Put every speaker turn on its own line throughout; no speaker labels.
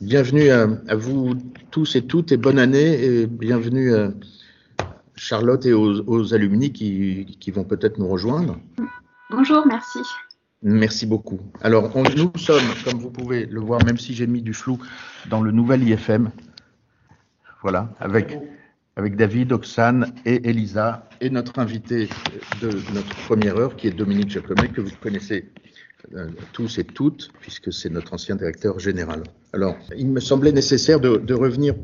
Bienvenue à, vous tous et toutes et bonne année et bienvenue à Charlotte et aux, alumni qui, vont peut-être nous rejoindre.
Bonjour, merci.
Merci beaucoup. Alors, nous sommes, comme vous pouvez le voir, même si j'ai mis du flou, dans le nouvel IFM. Voilà, avec, avec David, Oxane et Elisa, et notre invité de notre première heure, qui est Dominique Jacomet, que vous connaissez euh, tous et toutes, puisque c'est notre ancien directeur général. Alors, il me semblait nécessaire de, revenir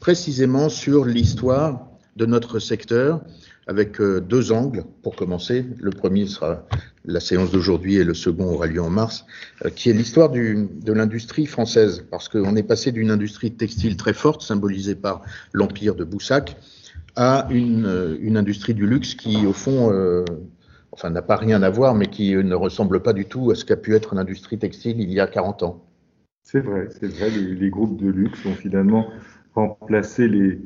précisément sur l'histoire de notre secteur avec euh, deux angles pour commencer. Le premier sera la séance d'aujourd'hui et le second aura lieu en mars, euh, qui est l'histoire de l'industrie française, parce qu'on est passé d'une industrie textile très forte, symbolisée par l'empire de Boussac, à une, industrie du luxe qui, au fond, enfin n'a pas rien à voir, mais qui ne ressemble pas du tout à ce qu'a pu être l'industrie textile il y a 40 ans.
C'est vrai, c'est vrai, les, groupes de luxe ont finalement remplacé les,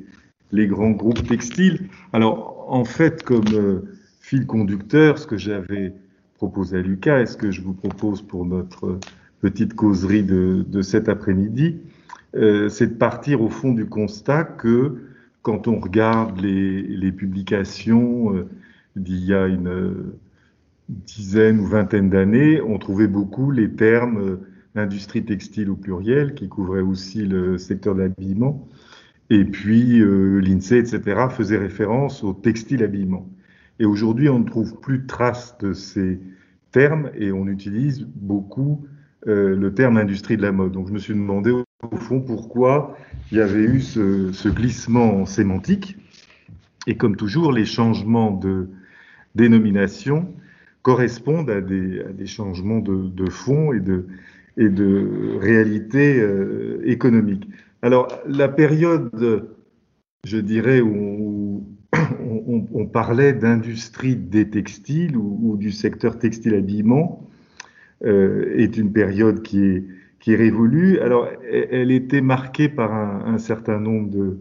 les grands groupes textiles. Alors, en fait, comme euh, fil conducteur, ce que j'avais proposé à Lucas et ce que je vous propose pour notre petite causerie de, de cet après-midi, euh, c'est de partir au fond du constat que quand on regarde les, les publications, euh, d'il y a une dizaine ou vingtaine d'années, on trouvait beaucoup les termes euh, industrie textile au pluriel, qui couvrait aussi le secteur de l'habillement, et puis euh, l'INSEE, etc., faisait référence au textile habillement. Et aujourd'hui, on ne trouve plus de traces de ces termes et on utilise beaucoup euh, le terme industrie de la mode. Donc je me suis demandé au fond pourquoi il y avait eu ce glissement sémantique. Et comme toujours, les changements de dénomination correspondent à des, à des changements de, de, fond et de, et de réalité euh, économique. Alors, la période, je dirais, où on, on, parlait d'industrie des textiles ou, ou, du secteur textile-habillement, euh, est une période qui est, qui est révolue. Alors, elle, était marquée par un, un certain nombre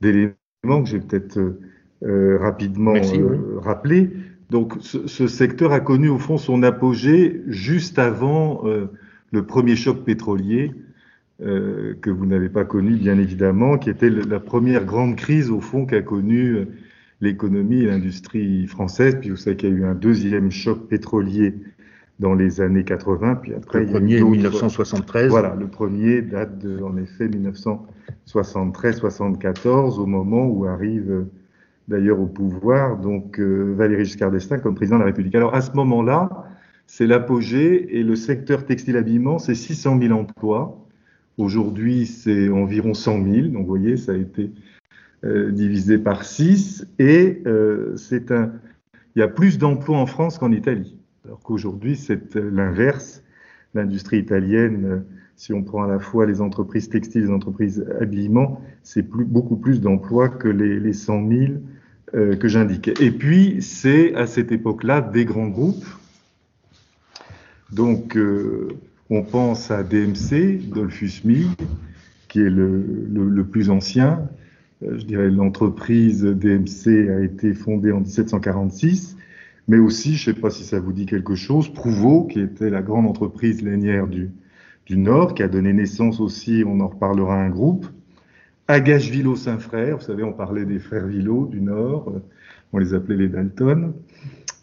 d'éléments que j'ai peut-être euh, rapidement euh, rappelé. Donc ce, ce, secteur a connu au fond son apogée juste avant euh, le premier choc pétrolier euh, que vous n'avez pas connu bien évidemment, qui était la première grande crise au fond qu'a connue euh, l'économie et l'industrie française. Puis vous savez qu'il y a eu un deuxième choc pétrolier dans les années 80. Puis après,
le premier, 1973.
Voilà, le premier date de, en effet, 1973-74, au moment où arrive d'ailleurs au pouvoir, donc euh, Valéry Giscard d'Estaing comme président de la République. Alors à ce moment-là, c'est l'apogée et le secteur textile-habillement, c'est 600 000 emplois. Aujourd'hui, c'est environ 100 000. Donc vous voyez, ça a été euh, divisé par 6 et euh, c'est un, il y a plus d'emplois en France qu'en Italie. Alors qu'aujourd'hui, c'est l'inverse. L'industrie italienne, si on prend à la fois les entreprises textiles et les entreprises habillement, c'est beaucoup plus d'emplois que les, les 100 000 euh, que j'indiquais. Et puis, c'est à cette époque-là des grands groupes. Donc, euh, on pense à DMC, Dolphus Mill, qui est le plus ancien. Euh, je dirais l'entreprise DMC a été fondée en 1746, mais aussi, je ne sais pas si ça vous dit quelque chose, Prouveau, qui était la grande entreprise lainière du, du Nord, qui a donné naissance aussi, on en reparlera, un groupe. Agache Villot Saint-Frère, vous savez, on parlait des frères Villot du Nord, euh, on les appelait les Dalton,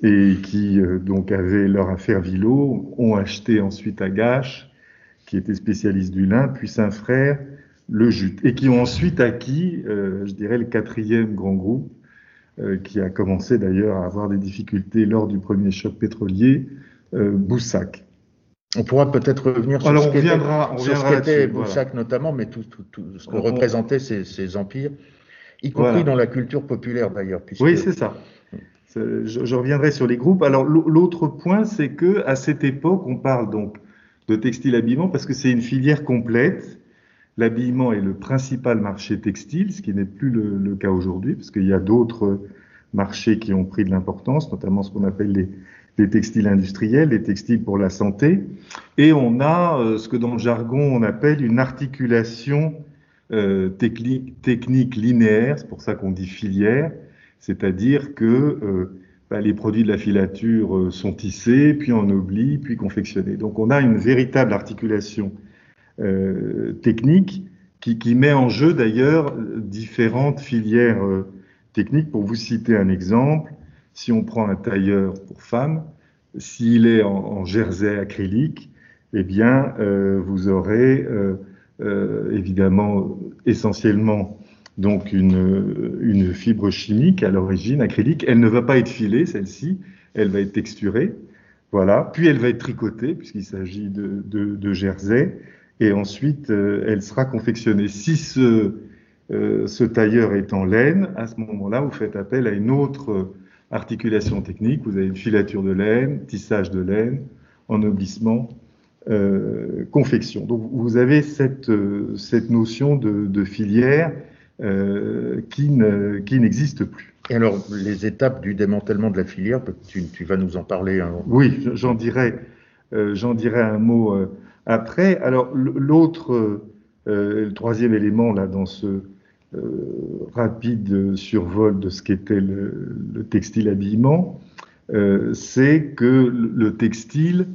et qui euh, donc avaient leur affaire Villot, ont acheté ensuite Agache, qui était spécialiste du lin, puis Saint-Frère, le jute, et qui ont ensuite acquis, euh, je dirais, le quatrième grand groupe, qui a commencé d'ailleurs à avoir des difficultés lors du premier choc pétrolier, Boussac.
On pourra peut-être revenir
sur ce qu'était
Boussac notamment, mais tout, ce que représentaient ces, empires, y compris dans la culture populaire d'ailleurs.
Oui, c'est ça. Je, reviendrai sur les groupes. Alors l'autre point, c'est que à cette époque, on parle donc de textile habillement parce que c'est une filière complète. L'habillement est le principal marché textile, ce qui n'est plus le, le cas aujourd'hui, parce qu'il y a d'autres marchés qui ont pris de l'importance, notamment ce qu'on appelle les, des textiles industriels, des textiles pour la santé, et on a euh, ce que dans le jargon on appelle une articulation euh, technique, linéaire, c'est pour ça qu'on dit filière, c'est-à-dire que euh, bah, les produits de la filature sont tissés, puis en puis confectionnés. Donc on a une véritable articulation technique qui, met en jeu d'ailleurs différentes filières techniques. Pour vous citer un exemple, si on prend un tailleur pour femme, s'il est en, en, jersey acrylique, eh bien, euh, vous aurez euh, euh, évidemment essentiellement donc une, une fibre chimique à l'origine acrylique. Elle ne va pas être filée, celle-ci, elle va être texturée. Voilà. Puis elle va être tricotée, puisqu'il s'agit de, de, de, jersey. Et ensuite, euh, elle sera confectionnée. Si ce, euh, ce tailleur est en laine, à ce moment-là, vous faites appel à une autre articulation technique. Vous avez une filature de laine, tissage de laine, ennoblissement, euh, confection. Donc vous avez cette, euh, cette notion de, de filière euh, qui n'existe qui plus.
Et alors, les étapes du démantèlement de la filière, tu, tu vas nous en parler. Hein.
Oui, j'en dirai, euh, j'en dirai un mot euh, après. Alors, l'autre, le troisième élément là dans ce rapide survol de ce qu'était le, le, textile habillement, c'est que le textile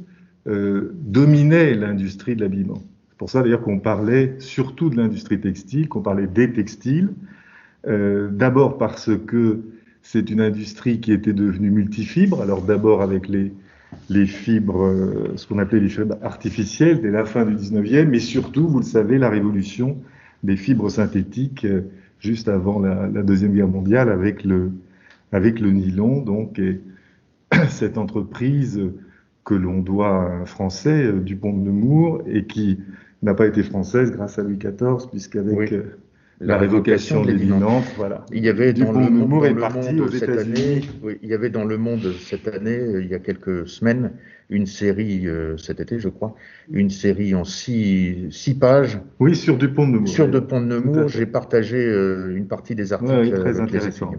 euh, dominait l'industrie de l'habillement. C'est pour ça d'ailleurs qu'on parlait surtout de l'industrie textile, qu'on parlait des textiles, euh, d'abord parce que c'est une industrie qui était devenue multifibre, alors d'abord avec les, les fibres, euh, ce qu'on appelait les fibres artificielles dès la fin du 19e, mais surtout, vous le savez, la révolution des fibres synthétiques euh, juste avant la, la, Deuxième Guerre mondiale avec le, avec le nylon, donc, et cette entreprise que l'on doit à un Français, euh, Dupont de Nemours, et qui n'a pas été française grâce à Louis XIV, puisqu'avec oui. euh, la, la, révocation des voilà.
Il y avait
Dupont
dans le,
de Nemours
dans
est
le
parti
monde
aux
cette année,
États-Unis.
oui, il y avait dans le monde cette année, il y a quelques semaines, une série, euh, cet été je crois, une série en six, six pages.
Oui, sur Dupont de Nemours.
Sur Dupont de Nemours, j'ai partagé euh, une partie des articles.
Oui, très intéressant.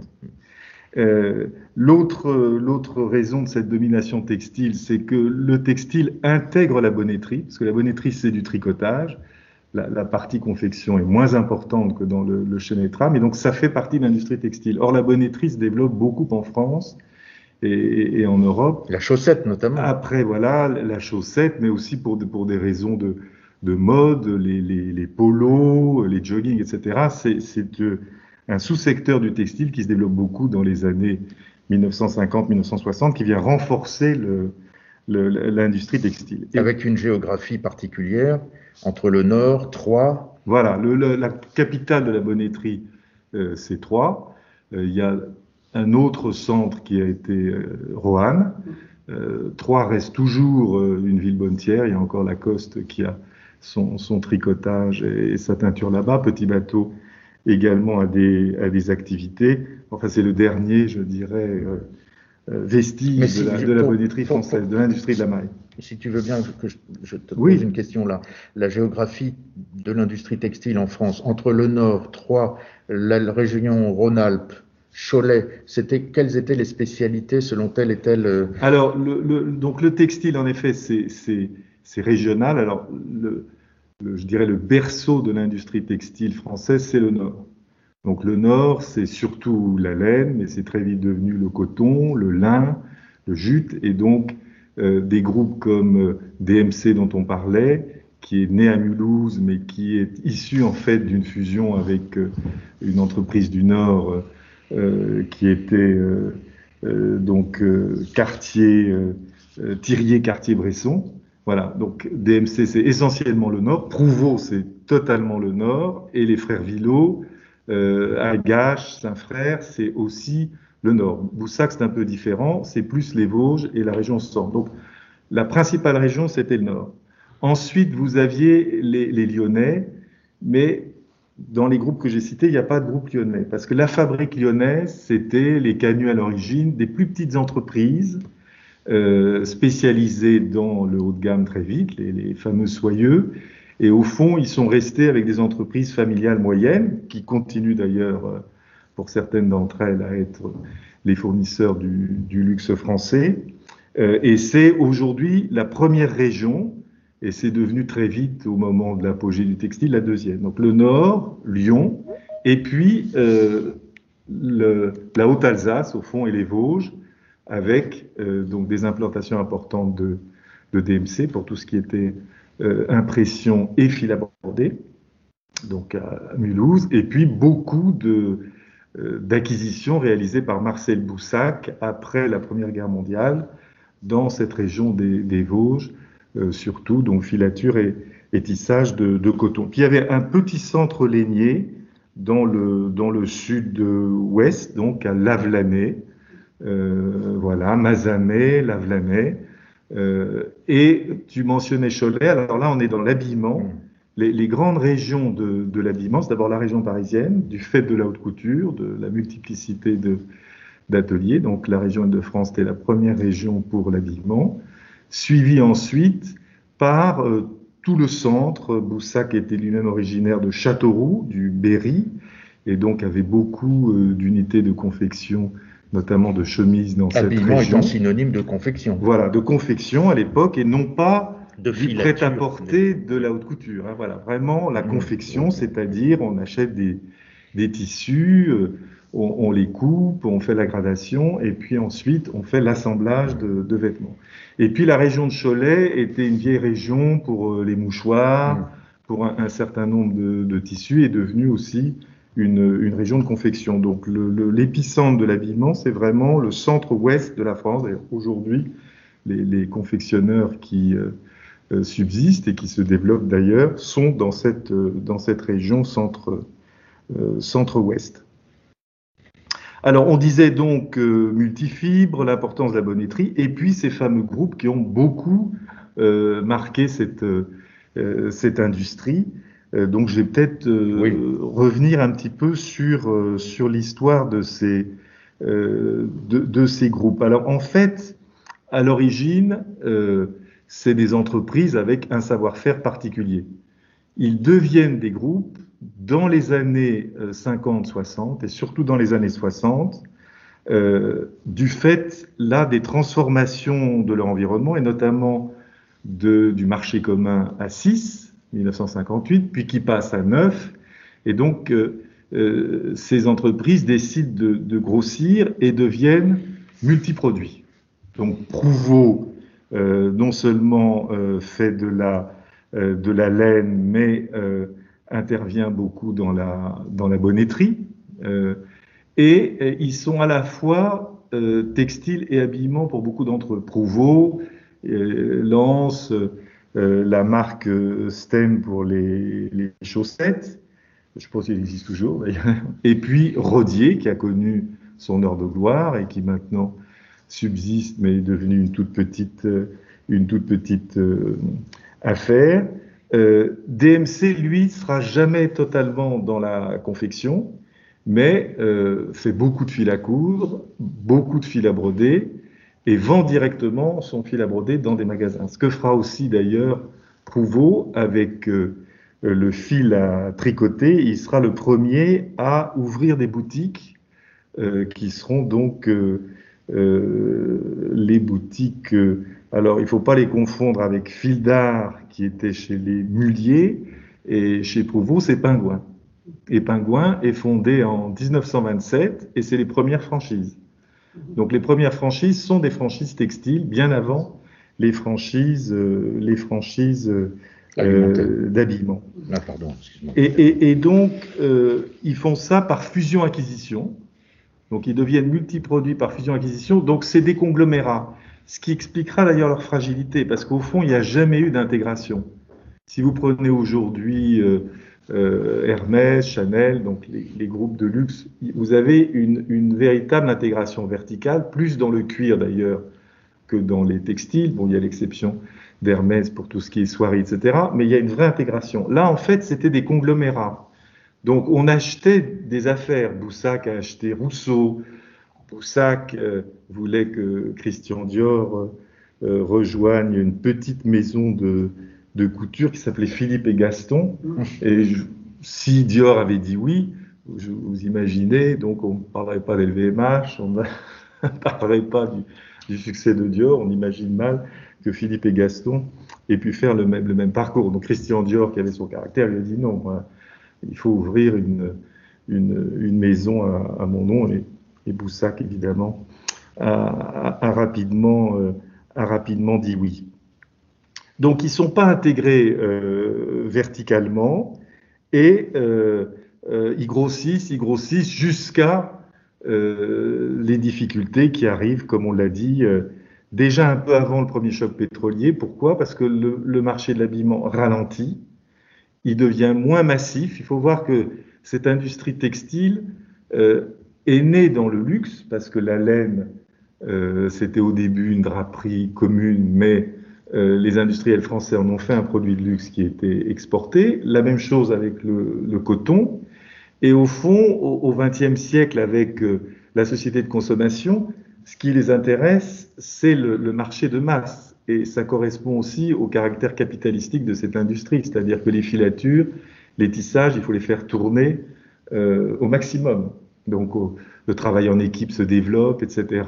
Euh, L'autre raison de cette domination textile, c'est que le textile intègre la bonneterie, parce que la bonneterie, c'est du tricotage. La, la, partie confection est moins importante que dans le, le mais donc ça fait partie de l'industrie textile. Or, la bonneterie se développe beaucoup en France et, et, en Europe.
La chaussette, notamment.
Après, voilà, la chaussette, mais aussi pour, pour des raisons de, de mode, les, les, les, polos, les jogging, etc. C'est un sous-secteur du textile qui se développe beaucoup dans les années 1950-1960, qui vient renforcer l'industrie textile.
Et Avec une géographie particulière, entre le nord, Troyes.
Voilà, le, le, la capitale de la bonneterie, euh, c'est Troyes. Euh, il y a un autre centre qui a été euh, Roanne. Troyes reste toujours une ville bonnetière. Il y a encore Lacoste qui a son, son tricotage et, et sa teinture là-bas. Petit bateau également à des, à des activités. Enfin, c'est le dernier, je dirais, euh, vestige si, de la, de la bonneterie française, de l'industrie de la maille.
Si tu veux bien que je, je te oui. pose une question là. La géographie de l'industrie textile en France, entre le Nord, Troyes, la, la région Rhône-Alpes, Cholet, c'était quelles étaient les spécialités selon telle et telle. Euh...
Alors, le, donc le textile, en effet, c'est régional. Alors, je dirais le berceau de l'industrie textile française, c'est le Nord. Donc le Nord, c'est surtout la laine, mais c'est très vite devenu le coton, le lin, le jute, et donc euh, des groupes comme euh, DMC dont on parlait, qui est né à Mulhouse, mais qui est issu en fait d'une fusion avec une entreprise du Nord qui était euh, euh, donc quartier Thirier quartier Bresson. Voilà, donc DMC c'est essentiellement le Nord, Prouveau c'est totalement le Nord, et les frères Villot, euh, Agache, Saint-Frère, c'est aussi le Nord. Boussac c'est un peu différent, c'est plus les Vosges et la région Centre. Donc la principale région c'était le Nord. Ensuite vous aviez les, les Lyonnais, mais dans les groupes que j'ai cités, il n'y a pas de groupe lyonnais, parce que la fabrique lyonnaise, c'était les canuts à l'origine, des plus petites entreprises euh, spécialisés dans le haut de gamme très vite, les, fameux soyeux. Et au fond, ils sont restés avec des entreprises familiales moyennes, qui continuent d'ailleurs, euh, pour certaines d'entre elles, à être les fournisseurs du, du luxe français. Euh, et c'est aujourd'hui la première région, et c'est devenu très vite, au moment de l'apogée du textile, la deuxième. Donc le Nord, Lyon, et puis euh, la Haute-Alsace, au fond, et les Vosges, avec euh, donc des implantations importantes de, DMC pour tout ce qui était impression et fil donc à Mulhouse, et puis beaucoup de d'acquisitions réalisées par Marcel Boussac après la Première Guerre mondiale dans cette région des, Vosges, surtout, donc filature et, tissage de, de, coton. Puis il y avait un petit centre lainier dans le, dans le sud-ouest, donc à Lavelanet, euh, voilà, Mazamet, Lavelanet. Euh, et tu mentionnais Cholet, alors là on est dans l'habillement. Mm. Les, les, grandes régions de, de l'habillement, c'est d'abord la région parisienne, du fait de la haute couture, de la multiplicité d'ateliers. Donc la région de france était la première région pour l'habillement, suivie ensuite par euh, tout le centre. Boussac était lui-même originaire de Châteauroux, du Berry, et donc avait beaucoup euh, d'unités de confection, notamment de chemises dans cette région.
étant synonyme de confection.
Voilà, de confection à l'époque, et non pas de du prêt-à-porter de la haute couture. Hein, voilà, vraiment la mmh. confection, c'est-à-dire on achète des, des tissus, euh, on, les coupe, on fait la gradation, et puis ensuite on fait l'assemblage de, vêtements. Et puis la région de Cholet était une vieille région pour euh, les mouchoirs, mm. pour un, certain nombre de, tissus, et devenue aussi une, région de confection. Donc l'épicentre de l'habillement, c'est vraiment le centre-ouest de la France. D'ailleurs, aujourd'hui, les, confectionneurs qui euh, euh, subsistent et qui se développent d'ailleurs sont dans cette, dans cette région centre, centre-ouest. Alors, on disait donc euh, multifibre, l'importance de la bonnetterie, et puis ces fameux groupes qui ont beaucoup euh, marqué cette, euh, cette industrie. donc, je vais peut-être revenir un petit peu sur, sur l'histoire de ces, de, de, ces groupes. Alors, en fait, à l'origine, c'est des entreprises avec un savoir-faire particulier. Ils deviennent des groupes dans les années 50-60 euh, et surtout dans les années 60, euh, du fait là des transformations de leur environnement et notamment de, du marché commun à 6, 1958, puis qui passe à 9. Et donc, euh, ces entreprises décident de, grossir et deviennent multiproduits. Donc, Prouveau, non seulement fait de la, de la laine, mais intervient beaucoup dans la, dans la bonnetterie. Euh, et, ils sont à la fois euh, textiles et habillement pour beaucoup d'entre eux. Prouveau, euh, Lance, la marque Stem pour les, les, chaussettes, je pense qu'il existe toujours d'ailleurs, et puis Rodier qui a connu son heure de gloire et qui maintenant subsiste mais est devenu une toute petite, une toute petite affaire. Euh, DMC, lui, sera jamais totalement dans la confection, mais euh, fait beaucoup de fil à coudre, beaucoup de fil à broder, et vend directement son fil à broder dans des magasins. Ce que fera aussi d'ailleurs Prouveau avec euh, le fil à tricoter. Il sera le premier à ouvrir des boutiques qui seront donc les boutiques alors, il ne faut pas les confondre avec Fil d'art, qui était chez les Muliers, et chez Prouveau, c'est Pingouin. Et Pingouin est fondé en 1927, et c'est les premières franchises. Donc, les premières franchises sont des franchises textiles, bien avant les franchises, euh, les franchises euh, d'habillement.
Ah, pardon,
et, et, donc, euh, ils font ça par fusion-acquisition. Donc, ils deviennent multiproduits par fusion-acquisition. Donc, c'est des conglomérats. Ce qui expliquera d'ailleurs leur fragilité, parce qu'au fond, il n'y a jamais eu d'intégration. Si vous prenez aujourd'hui euh, euh, Hermès, Chanel, donc les, groupes de luxe, vous avez une, véritable intégration verticale, plus dans le cuir d'ailleurs que dans les textiles. Bon, il y a l'exception d'Hermès pour tout ce qui est soirée, etc. Mais il y a une vraie intégration. Là, en fait, c'était des conglomérats. Donc, on achetait des affaires. Boussac a acheté Rousseau, Boussac euh, voulait que Christian Dior euh, euh, rejoigne une petite maison de, couture qui s'appelait Philippe et Gaston. Et si Dior avait dit oui, vous imaginez, donc on ne parlerait pas d'LVMH, on ne parlerait pas du, succès de Dior, on imagine mal que Philippe et Gaston aient pu faire le même, le même parcours. Donc Christian Dior, qui avait son caractère, lui a dit non, il faut ouvrir une, une, maison à, à, mon nom. Et et Boussac, évidemment, a, rapidement, euh, a rapidement dit oui. Donc ils ne sont pas intégrés euh, verticalement et euh, ils grossissent, ils grossissent jusqu'à les difficultés qui arrivent, comme on l'a dit, déjà un peu avant le premier choc pétrolier. Pourquoi? Parce que le marché de l'habillement ralentit, il devient moins massif. Il faut voir que cette industrie textile est née dans le luxe, parce que la laine, c'était au début une draperie commune, mais euh, les industriels français en ont fait un produit de luxe qui était exporté. La même chose avec le, coton. Et au fond, au XXe siècle, avec euh, la société de consommation, ce qui les intéresse, c'est le, marché de masse. Et ça correspond aussi au caractère capitalistique de cette industrie. C'est-à-dire que les filatures, les tissages, il faut les faire tourner euh, au maximum. Donc le travail en équipe se développe, etc.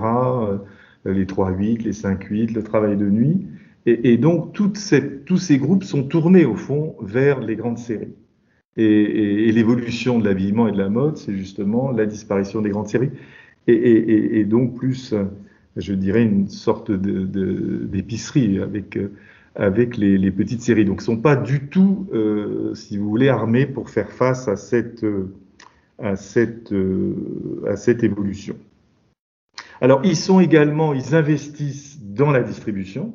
les 3-8, les 5-8, le travail de nuit. Et, donc, toute cette, tous ces groupes sont tournés, au fond, vers les grandes séries. Et, l'évolution de l'habillement et de la mode, c'est justement la disparition des grandes séries. Et, donc, plus, je dirais, une sorte d'épicerie avec, avec les, petites séries. Donc, ne sont pas du tout, euh, si vous voulez, armés pour faire face à cette, à cette, à cette évolution. Alors, ils sont également, ils investissent dans la distribution.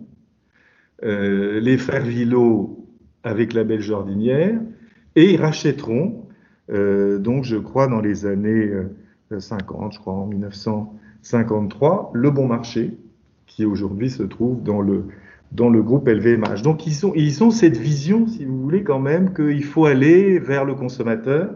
Euh, les frères Villot avec la belle jardinière, et ils rachèteront, euh, donc je crois dans les années 50, euh, je crois en 1953, le Bon Marché, qui aujourd'hui se trouve dans le, dans le groupe LVMH. Donc ils, sont, ils ont cette vision, si vous voulez, quand même, qu'il faut aller vers le consommateur,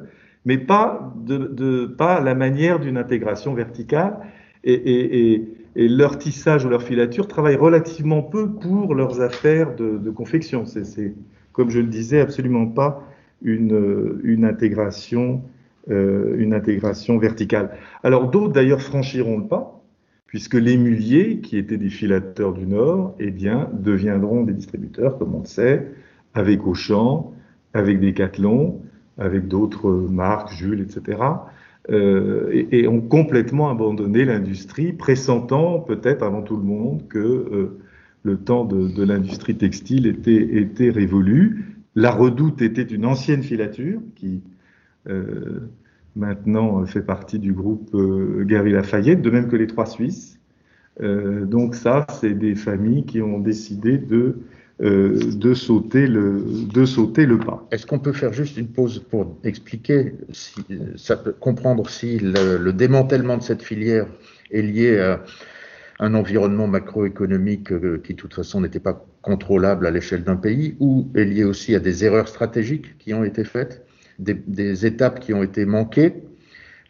mais pas, de, de pas la manière d'une intégration verticale. Et, et, et, et leur tissage ou leur filature travaillent relativement peu pour leurs affaires de, confection. C'est, comme je le disais, absolument pas une, une intégration, euh, une intégration verticale. Alors d'autres d'ailleurs franchiront le pas, puisque les muliers, qui étaient des filateurs du Nord, eh bien, deviendront des distributeurs, comme on le sait, avec Auchan, avec Decathlon, avec d'autres marques, Jules, etc. Euh, et, ont complètement abandonné l'industrie, pressentant peut-être avant tout le monde que euh, le temps de, l'industrie textile était, était révolu. La redoute était une ancienne filature qui euh, maintenant fait partie du groupe Gary Lafayette, de même que les trois Suisses. donc ça, c'est des familles qui ont décidé de euh, de, sauter le, de sauter le pas.
Est-ce qu'on peut faire juste une pause pour expliquer, si, ça peut comprendre si le, démantèlement de cette filière est lié à un environnement macroéconomique euh, qui, de toute façon, n'était pas contrôlable à l'échelle d'un pays, ou est lié aussi à des erreurs stratégiques qui ont été faites, des, étapes qui ont été manquées?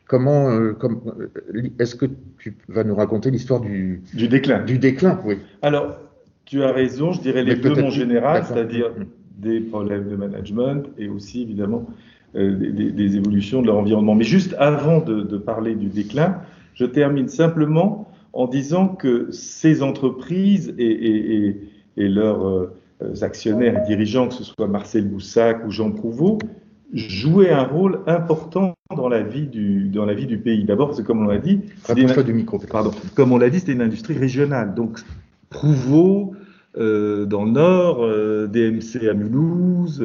Comment, euh, est-ce que tu vas nous raconter l'histoire du,
du déclin
Du déclin, oui.
Alors, tu as raison, je dirais les deux en général, c'est-à-dire des problèmes de management et aussi évidemment euh, des, évolutions de leur environnement. Mais juste avant de, parler du déclin, je termine simplement en disant que ces entreprises et, leurs euh, actionnaires et dirigeants, que ce soit Marcel Boussac ou Jean Prouveau, jouaient un rôle important dans la vie du, dans la vie du pays. D'abord, parce que comme on l'a dit,
du micro,
pardon, comme on l'a dit, c'était une industrie régionale. Donc, Prouveau euh, dans le Nord, euh, DMC à Mulhouse,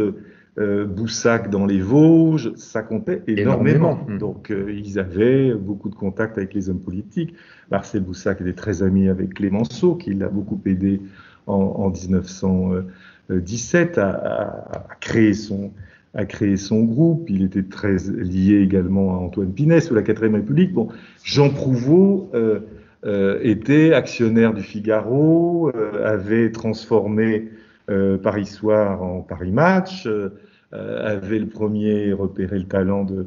euh, Boussac dans les Vosges, ça comptait énormément. Hmm. Donc ils avaient beaucoup de contacts avec les hommes politiques. Marcel Boussac était très ami avec Clémenceau, qui l'a beaucoup aidé en, 1917 à, créer son, à créer son groupe. Il était très lié également à Antoine Pinès ou la 4ème République. Bon, Jean Prouveau euh, était actionnaire du Figaro, euh, avait transformé euh, Paris Soir en Paris Match, avait le premier repéré le talent de,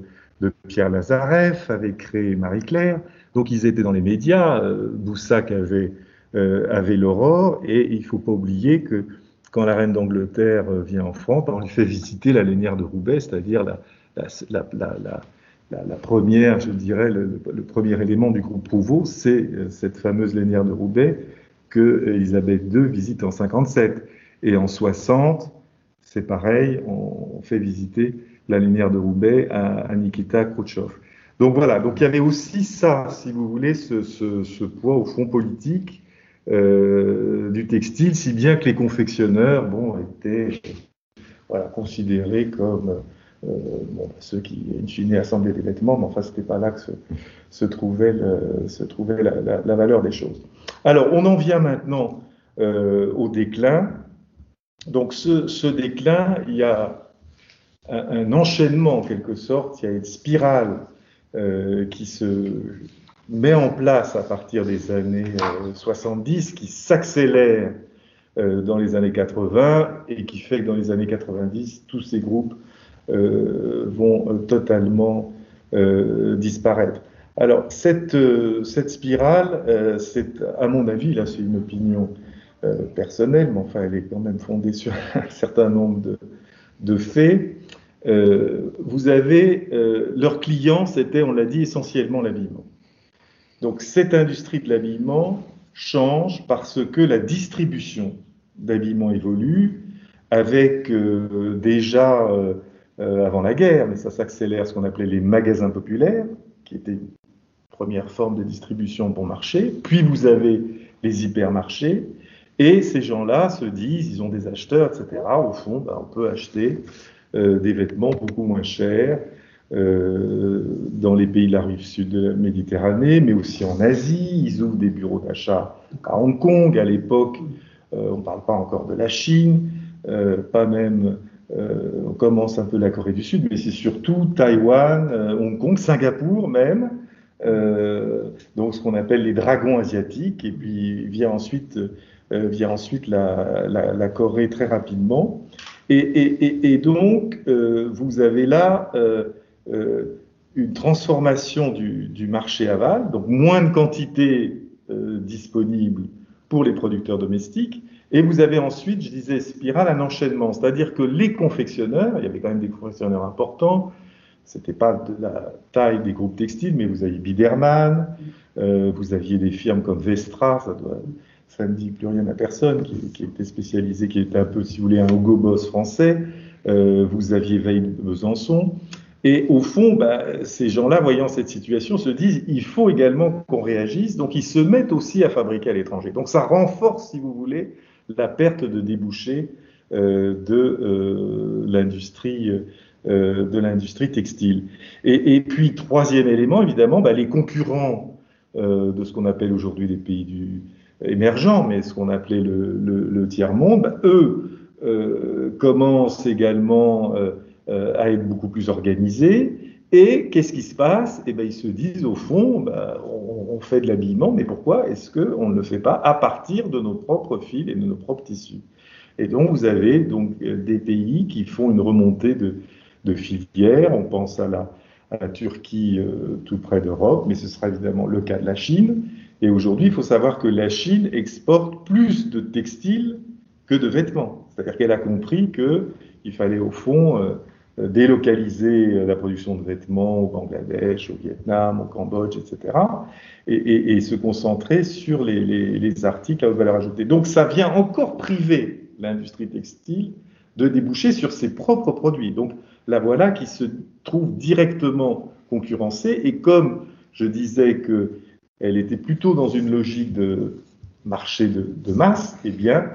Pierre Lazareff, avait créé Marie-Claire. Donc ils étaient dans les médias. Boussac avait, l'Aurore. Et il faut pas oublier que quand la reine d'Angleterre vient en France, on lui fait visiter la lénière de Roubaix, c'est-à-dire la, la, première, je dirais, le, premier élément du groupe Prouveau, c'est euh, cette fameuse lénière de Roubaix que Elisabeth II visite en 57. Et en 60, c'est pareil, on, fait visiter la lénière de Roubaix à, Nikita Khrouchtchev. Donc voilà, donc il y avait aussi ça, si vous voulez, ce, poids au fond politique du textile, si bien que les confectionneurs bon, étaient voilà, considérés comme bon, ceux qui, in fine, assemblaient des vêtements, mais enfin, ce n'était pas là que se, trouvait, la, valeur des choses. Alors, on en vient maintenant au déclin. Donc, ce, déclin, il y a un, enchaînement en quelque sorte, il y a une spirale euh, qui se met en place à partir des années 70, euh, qui s'accélère euh, dans les années 80 et qui fait que dans les années 90, tous ces groupes vont totalement disparaître. Alors, cette, cette spirale, c'est, à mon avis, là c'est une opinion personnelle, mais enfin elle est quand même fondée sur un certain nombre de, de faits, euh, vous avez euh, leurs clients, c'était, on l'a dit, essentiellement l'habillement. Donc cette industrie de l'habillement change parce que la distribution d'habillement évolue, avec euh, déjà avant la guerre, mais ça s'accélère, ce qu'on appelait les magasins populaires, qui étaient une première forme de distribution bon marché. Puis vous avez les hypermarchés, et ces gens-là se disent, ils ont des acheteurs, etc. Au fond, ben, on peut acheter euh, des vêtements beaucoup moins chers euh, dans les pays de la rive sud de la Méditerranée, mais aussi en Asie. Ils ouvrent des bureaux d'achat à Hong Kong. À l'époque, euh, on ne parle pas encore de la Chine, pas même on commence un peu la Corée du Sud, mais c'est surtout Taïwan, Hong Kong, Singapour même, donc ce qu'on appelle les dragons asiatiques, et puis vient ensuite, vient ensuite la, Corée très rapidement. Et, donc, euh, vous avez là euh, euh, une transformation du, marché aval, donc moins de quantité disponible pour les producteurs domestiques. Et vous avez ensuite, je disais, spirale, un enchaînement. C'est-à-dire que les confectionneurs, il y avait quand même des confectionneurs importants, c'était pas de la taille des groupes textiles, mais vous aviez Biderman, vous aviez des firmes comme Vestra, ça ne dit plus rien à personne, qui, était spécialisé, qui était un peu, si vous voulez, un Hugo Boss français. Euh, vous aviez Veil de Besançon. Et au fond, bah, ces gens-là, voyant cette situation, se disent il faut également qu'on réagisse. Donc, ils se mettent aussi à fabriquer à l'étranger. Donc, ça renforce, si vous voulez, la perte de débouchés euh, de euh, l'industrie. de l'industrie textile. Et, puis, troisième élément, évidemment, bah, les concurrents de ce qu'on appelle aujourd'hui les pays du, émergents, mais ce qu'on appelait le, tiers-monde, eux euh, commencent également euh, euh, à être beaucoup plus organisés. Et qu'est-ce qui se passe? Eh bien, ils se disent, au fond, ben, on, fait de l'habillement, mais pourquoi est-ce qu'on ne le fait pas à partir de nos propres fils et de nos propres tissus? Et donc, vous avez donc des pays qui font une remontée de, de filières. On pense à la, Turquie, tout près d'Europe, mais ce sera évidemment le cas de la Chine. Et aujourd'hui, il faut savoir que la Chine exporte plus de textiles que de vêtements. C'est-à-dire qu'elle a compris qu'il fallait au fond euh, délocaliser la production de vêtements au Bangladesh, au Vietnam, au Cambodge, etc. Et, se concentrer sur les, articles à haute valeur ajoutée. Donc ça vient encore priver l'industrie textile de déboucher sur ses propres produits. Donc la voilà qui se trouve directement concurrencée. Et comme je disais que elle était plutôt dans une logique de marché de, masse, eh bien,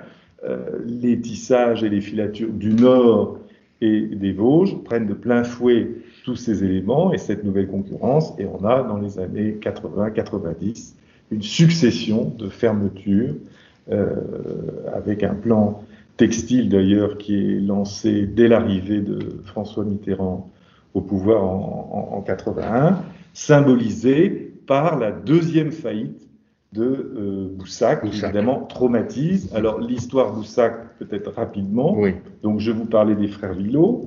euh, les tissages et les filatures du Nord et des Vosges prennent de plein fouet tous ces éléments et cette nouvelle concurrence, et on a dans les années 80-90 une succession de fermetures euh, avec un plan textile d'ailleurs qui est lancé dès l'arrivée de François Mitterrand au pouvoir en, en, en 81, symbolisé par la deuxième faillite de euh, Boussac, qui évidemment traumatise. Alors l'histoire Boussac, peut-être rapidement. Donc je vous parlais des frères Villot.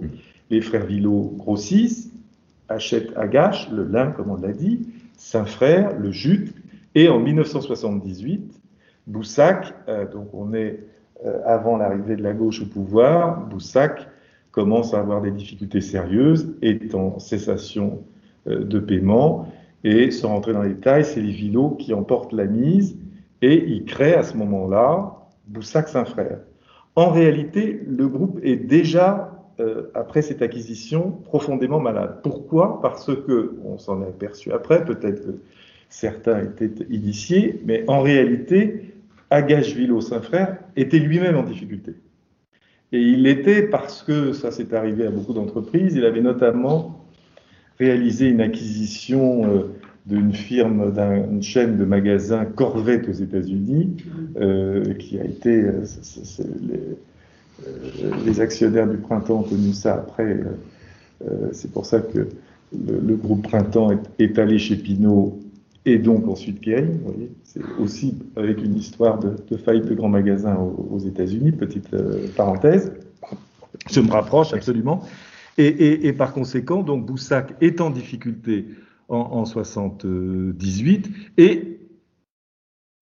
Les frères Villot grossissent, achètent à Gache, le lin, comme on l'a dit, Saint-Frère, le jute. Et en 1978, Boussac, euh, donc on est euh, avant l'arrivée de la gauche au pouvoir, Boussac commence à avoir des difficultés sérieuses, est en cessation de paiement et sans rentrer dans les détails, c'est les Villot qui emportent la mise et ils créent à ce moment-là Boussac-Saint-Frère. En réalité, le groupe est déjà, euh, après cette acquisition, profondément malade. Pourquoi? Parce que, on s'en est aperçu après, peut-être que certains étaient initiés, mais en réalité, Agashvilo Saint-Frère était lui-même en difficulté. Et il l'était parce que, ça s'est arrivé à beaucoup d'entreprises, il avait notamment réalisé une acquisition euh, d'une firme, d'une chaîne de magasins Corvette aux États-Unis, euh, qui a été. Euh, les, actionnaires du printemps ont connu ça après. c'est pour ça que le, groupe Printemps est, allé chez Pinot et donc ensuite Kering. C'est aussi avec une histoire de, faillite de grands magasins aux, États-Unis, petite parenthèse. Je me rapproche absolument. Et, par conséquent, donc Boussac est en difficulté en, en 78 et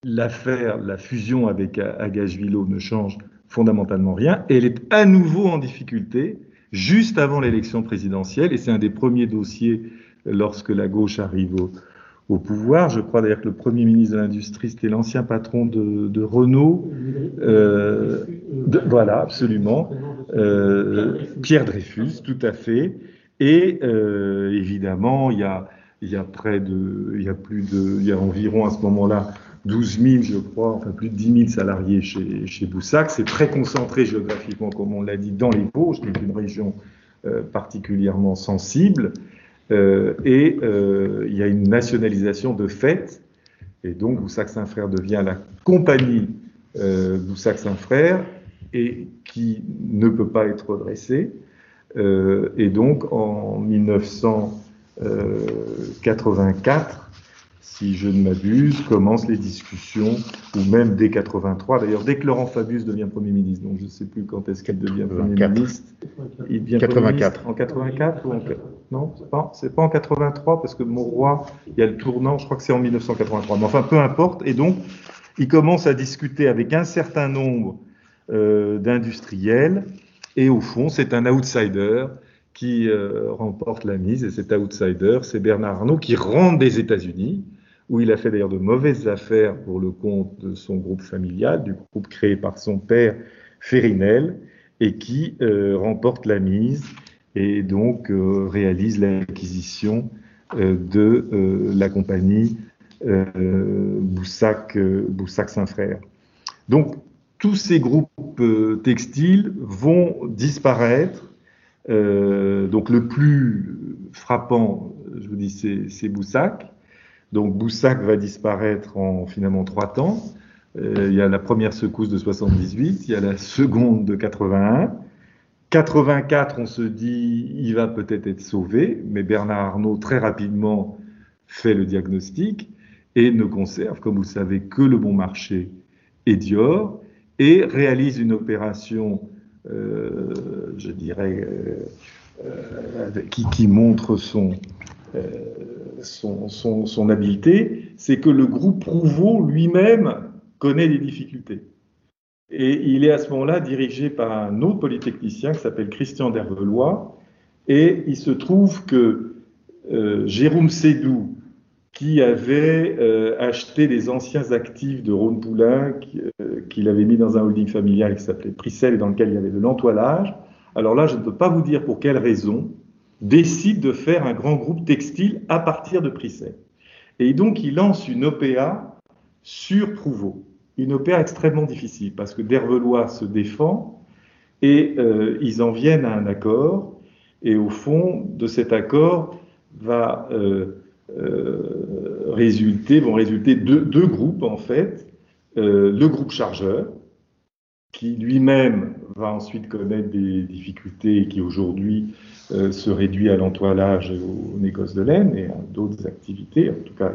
l'affaire, la fusion avec Agashvilo ne change fondamentalement rien. Et elle est à nouveau en difficulté juste avant l'élection présidentielle, et c'est un des premiers dossiers lorsque la gauche arrive au, pouvoir. Je crois d'ailleurs que le Premier ministre de l'Industrie, c'était l'ancien patron de, Renault. Euh, voilà, absolument. Euh, Pierre Dreyfus, tout à fait. Et euh, évidemment, il y a, y a de, y a de, environ à ce moment-là 12 000, je crois, enfin plus de 10 000 salariés chez, chez Boussac. C'est très concentré géographiquement, comme on l'a dit, dans les Vosges, qui est une région euh, particulièrement sensible. Euh, et euh, il y a une nationalisation de fait. Et donc, Boussac-Saint-Frère devient la compagnie Boussac-Saint-Frère et qui ne peut pas être redressée. et donc, en 1984, si je ne m'abuse, commencent les discussions, ou même dès 83. D'ailleurs, dès que Laurent Fabius devient Premier ministre, donc je ne sais plus quand est-ce qu'il devient Premier ministre.
Il devient 84.
en 84 ou en... Non, c'est pas, pas en 83, parce que Mauroy, il y a le tournant, je crois que c'est en 1983. Mais enfin, peu importe. Et donc, il commence à discuter avec un certain nombre euh, d'industriels, et au fond, c'est un outsider qui euh, remporte la mise, et cet outsider, c'est Bernard Arnault, qui rentre des États-Unis, où il a fait d'ailleurs de mauvaises affaires pour le compte de son groupe familial, du groupe créé par son père Férinel, et qui euh, remporte la mise et donc euh, réalise l'acquisition de la compagnie Boussac, Boussac Saint-Frère. Donc tous ces groupes textiles vont disparaître euh, donc le plus frappant, je vous dis, c'est Boussac. Donc Boussac va disparaître en finalement trois temps. Euh, il y a la première secousse de 78, il y a la seconde de 81. 84, on se dit, il va peut-être être sauvé, mais Bernard Arnault très rapidement fait le diagnostic et ne conserve, comme vous savez, que le bon marché et Dior et réalise une opération euh, je dirais, euh, euh, qui, montre son, son, habileté, c'est que le groupe Prouveau lui-même connaît des difficultés. Et il est à ce moment-là dirigé par un autre polytechnicien qui s'appelle Christian Dervelois. Et il se trouve que Jérôme Sédou, qui avait euh, acheté les anciens actifs de Rhône Poulain, euh, qu'il avait mis dans un holding familial qui s'appelait Pricel dans lequel il y avait de l'entoilage. Alors là, je ne peux pas vous dire pour quelle raison, décide de faire un grand groupe textile à partir de Pricel. Et donc, il lance une OPA sur Prouveau. Une OPA extrêmement difficile parce que Dervelois se défend et euh, ils en viennent à un accord. Et au fond de cet accord va euh, résulter, vont résulter deux, deux, groupes en fait. Euh, le groupe chargeur, qui lui-même va ensuite connaître des difficultés et qui aujourd'hui euh, se réduit à l'entoilage et au négoce de laine et à d'autres activités, en tout cas,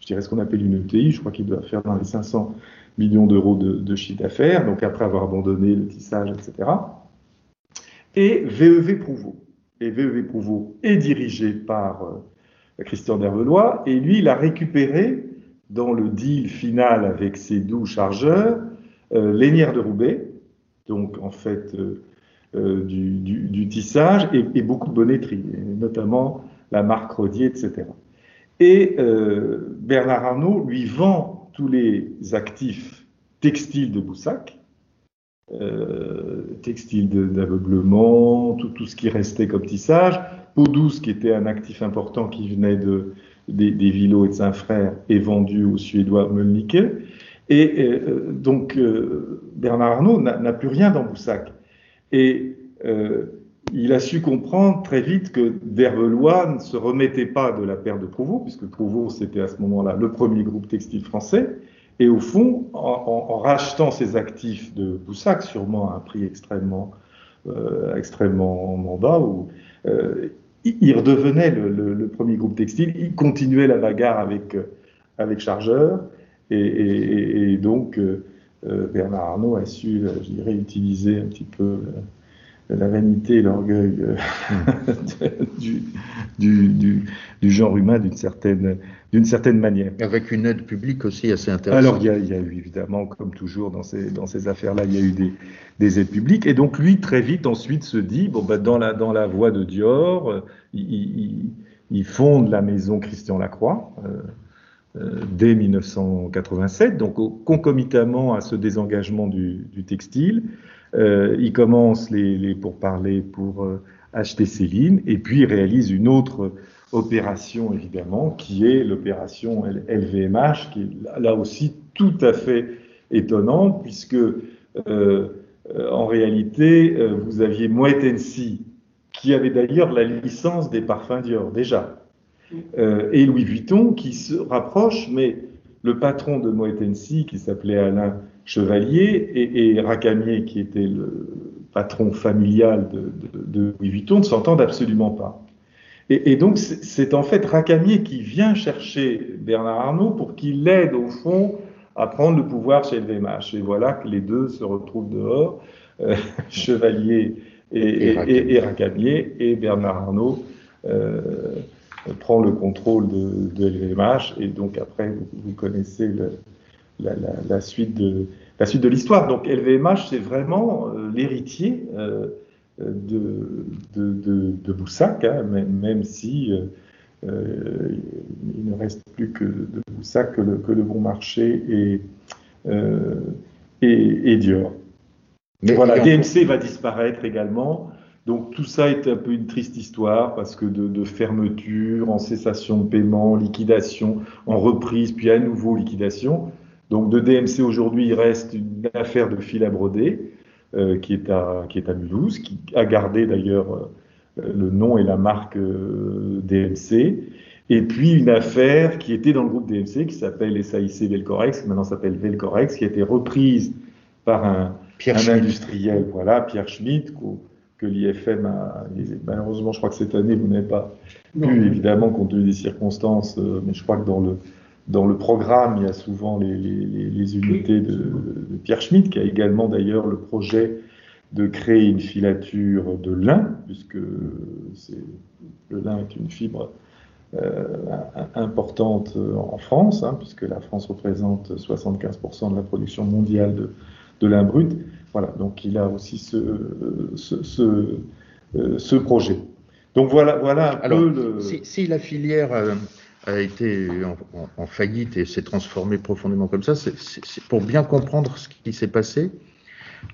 je dirais ce qu'on appelle une ETI, je crois qu'il doit faire dans les 500 millions d'euros de, chiffre d'affaires, donc après avoir abandonné le tissage, etc. Et VEV Prouveau. Et VEV Prouveau est dirigé par Christian Dervelois, et lui, il a récupéré dans le deal final avec ses doux chargeurs euh, de Roubaix, donc en fait euh, euh, du, tissage et, beaucoup de bonnetterie, notamment la marque Rodier, etc. Et euh, Bernard Arnault lui vend tous les actifs textiles de Boussac, textiles d'aveuglement, tout, tout, ce qui restait comme tissage, Peau douce, qui était un actif important qui venait de, des, des et de Saint-Frère, est vendu au Suédois Mölnlycke. Et donc, Bernard Arnault n'a plus rien dans Boussac. Et il a su comprendre très vite que d'Hervelois ne se remettait pas de la paire de Prouveau, puisque Prouveau, c'était à ce moment-là le premier groupe textile français. Et au fond, en, rachetant ses actifs de Boussac, sûrement à un prix extrêmement, euh, extrêmement bas, euh, il redevenait le, premier groupe textile, il continuait la bagarre avec, euh, avec Chargeur, et, donc euh, Bernard Arnault a su, je dirais, utiliser un petit peu la vanité et l'orgueil euh, du, du, du, genre humain d'une certaine, d'une certaine manière.
Avec une aide publique aussi assez intéressante.
Alors, il y a, il y a eu évidemment, comme toujours dans ces, dans ces affaires-là, il y a eu des, des, aides publiques. Et donc, lui, très vite, ensuite, se dit, bon, bah, dans, la, dans la voie de Dior, euh, il, il, fonde la maison Christian Lacroix. Euh, euh dès 1987, donc concomitamment à ce désengagement du, textile. Euh, il commence les, pourparlers pour euh, acheter Céline, et puis il réalise une autre opération, évidemment, qui est l'opération LVMH, qui est là aussi tout à fait étonnante, puisque euh, en réalité, vous aviez Moet Hennessy, qui avait d'ailleurs la licence des parfums Dior, déjà, et Louis Vuitton, qui se rapproche, mais le patron de Moet Hennessy, qui s'appelait Alain Chevalier et, Racamier, qui était le patron familial de, Louis Vuitton, ne s'entendent absolument pas. Et, donc, c'est en fait Racamier qui vient chercher Bernard Arnault pour qu'il l'aide, au fond, à prendre le pouvoir chez LVMH. Et voilà que les deux se retrouvent dehors, euh, Chevalier et, Racamier, et Bernard Arnault euh, prend le contrôle de, LVMH. Et donc, après, vous connaissez le, la, suite de la suite de l'histoire. Donc LVMH, c'est vraiment euh, l'héritier euh, de, de, de, Boussac, hein, même, si euh, il ne reste plus que de Boussac que le, que le bon marché et, et, et, Dior. Mais voilà, DMC va disparaître également. Donc tout ça est un peu une triste histoire parce que de, de, fermeture, en cessation de paiement, liquidation, en reprise, puis à nouveau liquidation. Donc de DMC aujourd'hui, il reste une affaire de fil à broder euh, qui, est à, qui est à Mulhouse, qui a gardé d'ailleurs euh, le nom et la marque euh, DMC. Et puis une affaire qui était dans le groupe DMC qui s'appelle SAIC Velcorex, qui maintenant s'appelle Velcorex, qui a été reprise par un, un industriel, voilà, Pierre Schmitt, que, l'IFM a. Malheureusement, je crois que cette année, vous n'avez pas pu, évidemment, compte tenu des circonstances, mais je crois que dans le, dans le programme, il y a souvent les, les, les unités de, de, Pierre Schmitt, qui a également d'ailleurs le projet de créer une filature de lin, puisque le lin est une fibre euh, importante en France, hein, puisque la France représente 75% de la production mondiale de, de lin brut. Voilà, donc il a aussi ce, ce, ce, euh, ce projet. Donc voilà, voilà un
Alors, peu le... Si, si la filière euh, a été en, faillite et s'est transformé profondément comme ça, c'est pour bien comprendre ce qui s'est passé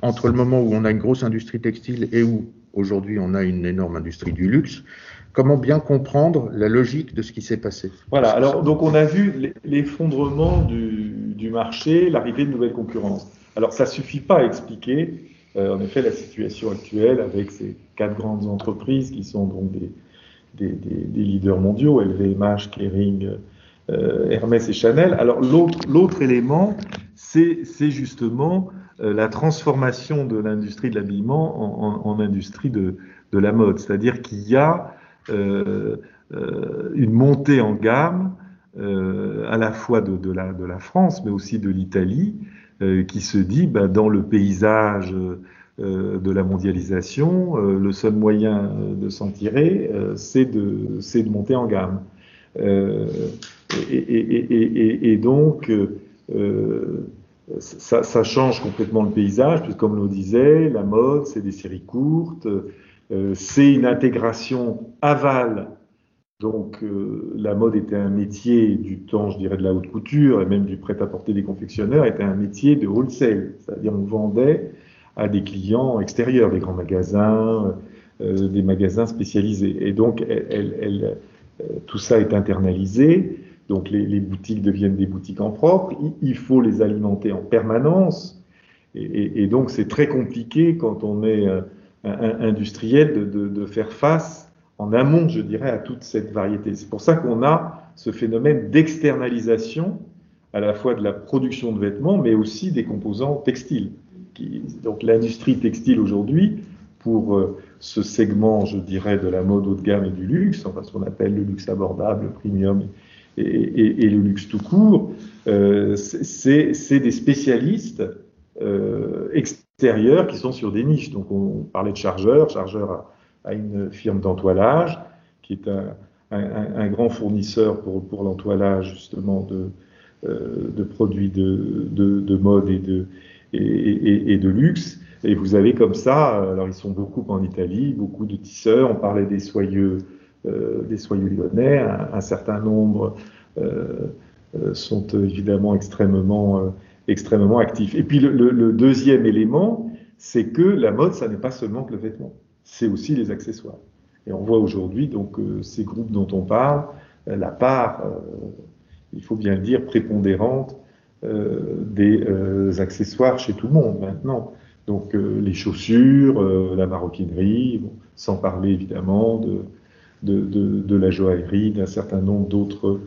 entre le moment où on a une grosse industrie textile et où aujourd'hui on a une énorme industrie du luxe. Comment bien comprendre la logique de ce qui s'est passé?
Voilà, alors donc on a vu l'effondrement du, du, marché, l'arrivée de nouvelles concurrences. Alors ça suffit pas à expliquer euh, en effet la situation actuelle avec ces quatre grandes entreprises qui sont donc des, des, leaders mondiaux, LVMH, Kering, euh, Hermès et Chanel. Alors l'autre élément, c'est justement euh, la transformation de l'industrie de l'habillement en, industrie de, la mode. C'est-à-dire qu'il y a euh, une montée en gamme à la fois de, la, de, la, France, mais aussi de l'Italie, qui se dit bah, dans le paysage euh, de la mondialisation, euh, le seul moyen de s'en tirer, euh, c'est de, de, monter en gamme. Et, donc, ça, ça, change complètement le paysage, puisque comme on le disait, la mode, c'est des séries courtes, c'est une intégration aval. Donc, la mode était un métier du temps, je dirais, de la haute couture, et même du prêt-à-porter des confectionneurs, était un métier de wholesale, c'est-à-dire on vendait à des clients extérieurs, des grands magasins, euh, des magasins spécialisés. Et donc, elle, elle, euh, tout ça est internalisé. Donc les, boutiques deviennent des boutiques en propre. Il, faut les alimenter en permanence. Et, donc c'est très compliqué quand on est euh, industriel de, faire face en amont, je dirais, à toute cette variété. C'est pour ça qu'on a ce phénomène d'externalisation à la fois de la production de vêtements, mais aussi des composants textiles. donc l'industrie textile aujourd'hui, pour euh, ce segment, je dirais, de la mode haut de gamme et du luxe, enfin ce qu'on appelle le luxe abordable, le premium et, le luxe tout court, euh, c'est des spécialistes euh, extérieurs qui sont sur des niches. Donc on, parlait de chargeur, chargeur a, une firme d'entoilage qui est un, grand fournisseur pour, pour l'entoilage justement de, euh, de produits de, de, mode et de, et, et, de luxe. Et vous avez comme ça, alors ils sont beaucoup en Italie, beaucoup de tisseurs, on parlait des soyeux euh, des soyeux lyonnais. Un, certain nombre euh, euh, sont évidemment extrêmement, extrêmement actifs. Et puis le, deuxième élément, c'est que la mode, ça n'est pas seulement que le vêtement, c'est aussi les accessoires. Et on voit aujourd'hui donc ces groupes dont on parle, la part, il faut bien le dire, prépondérante des accessoires chez tout le monde maintenant. Donc les chaussures, la maroquinerie, sans parler évidemment de, de, la joaillerie, d'un certain nombre d'autres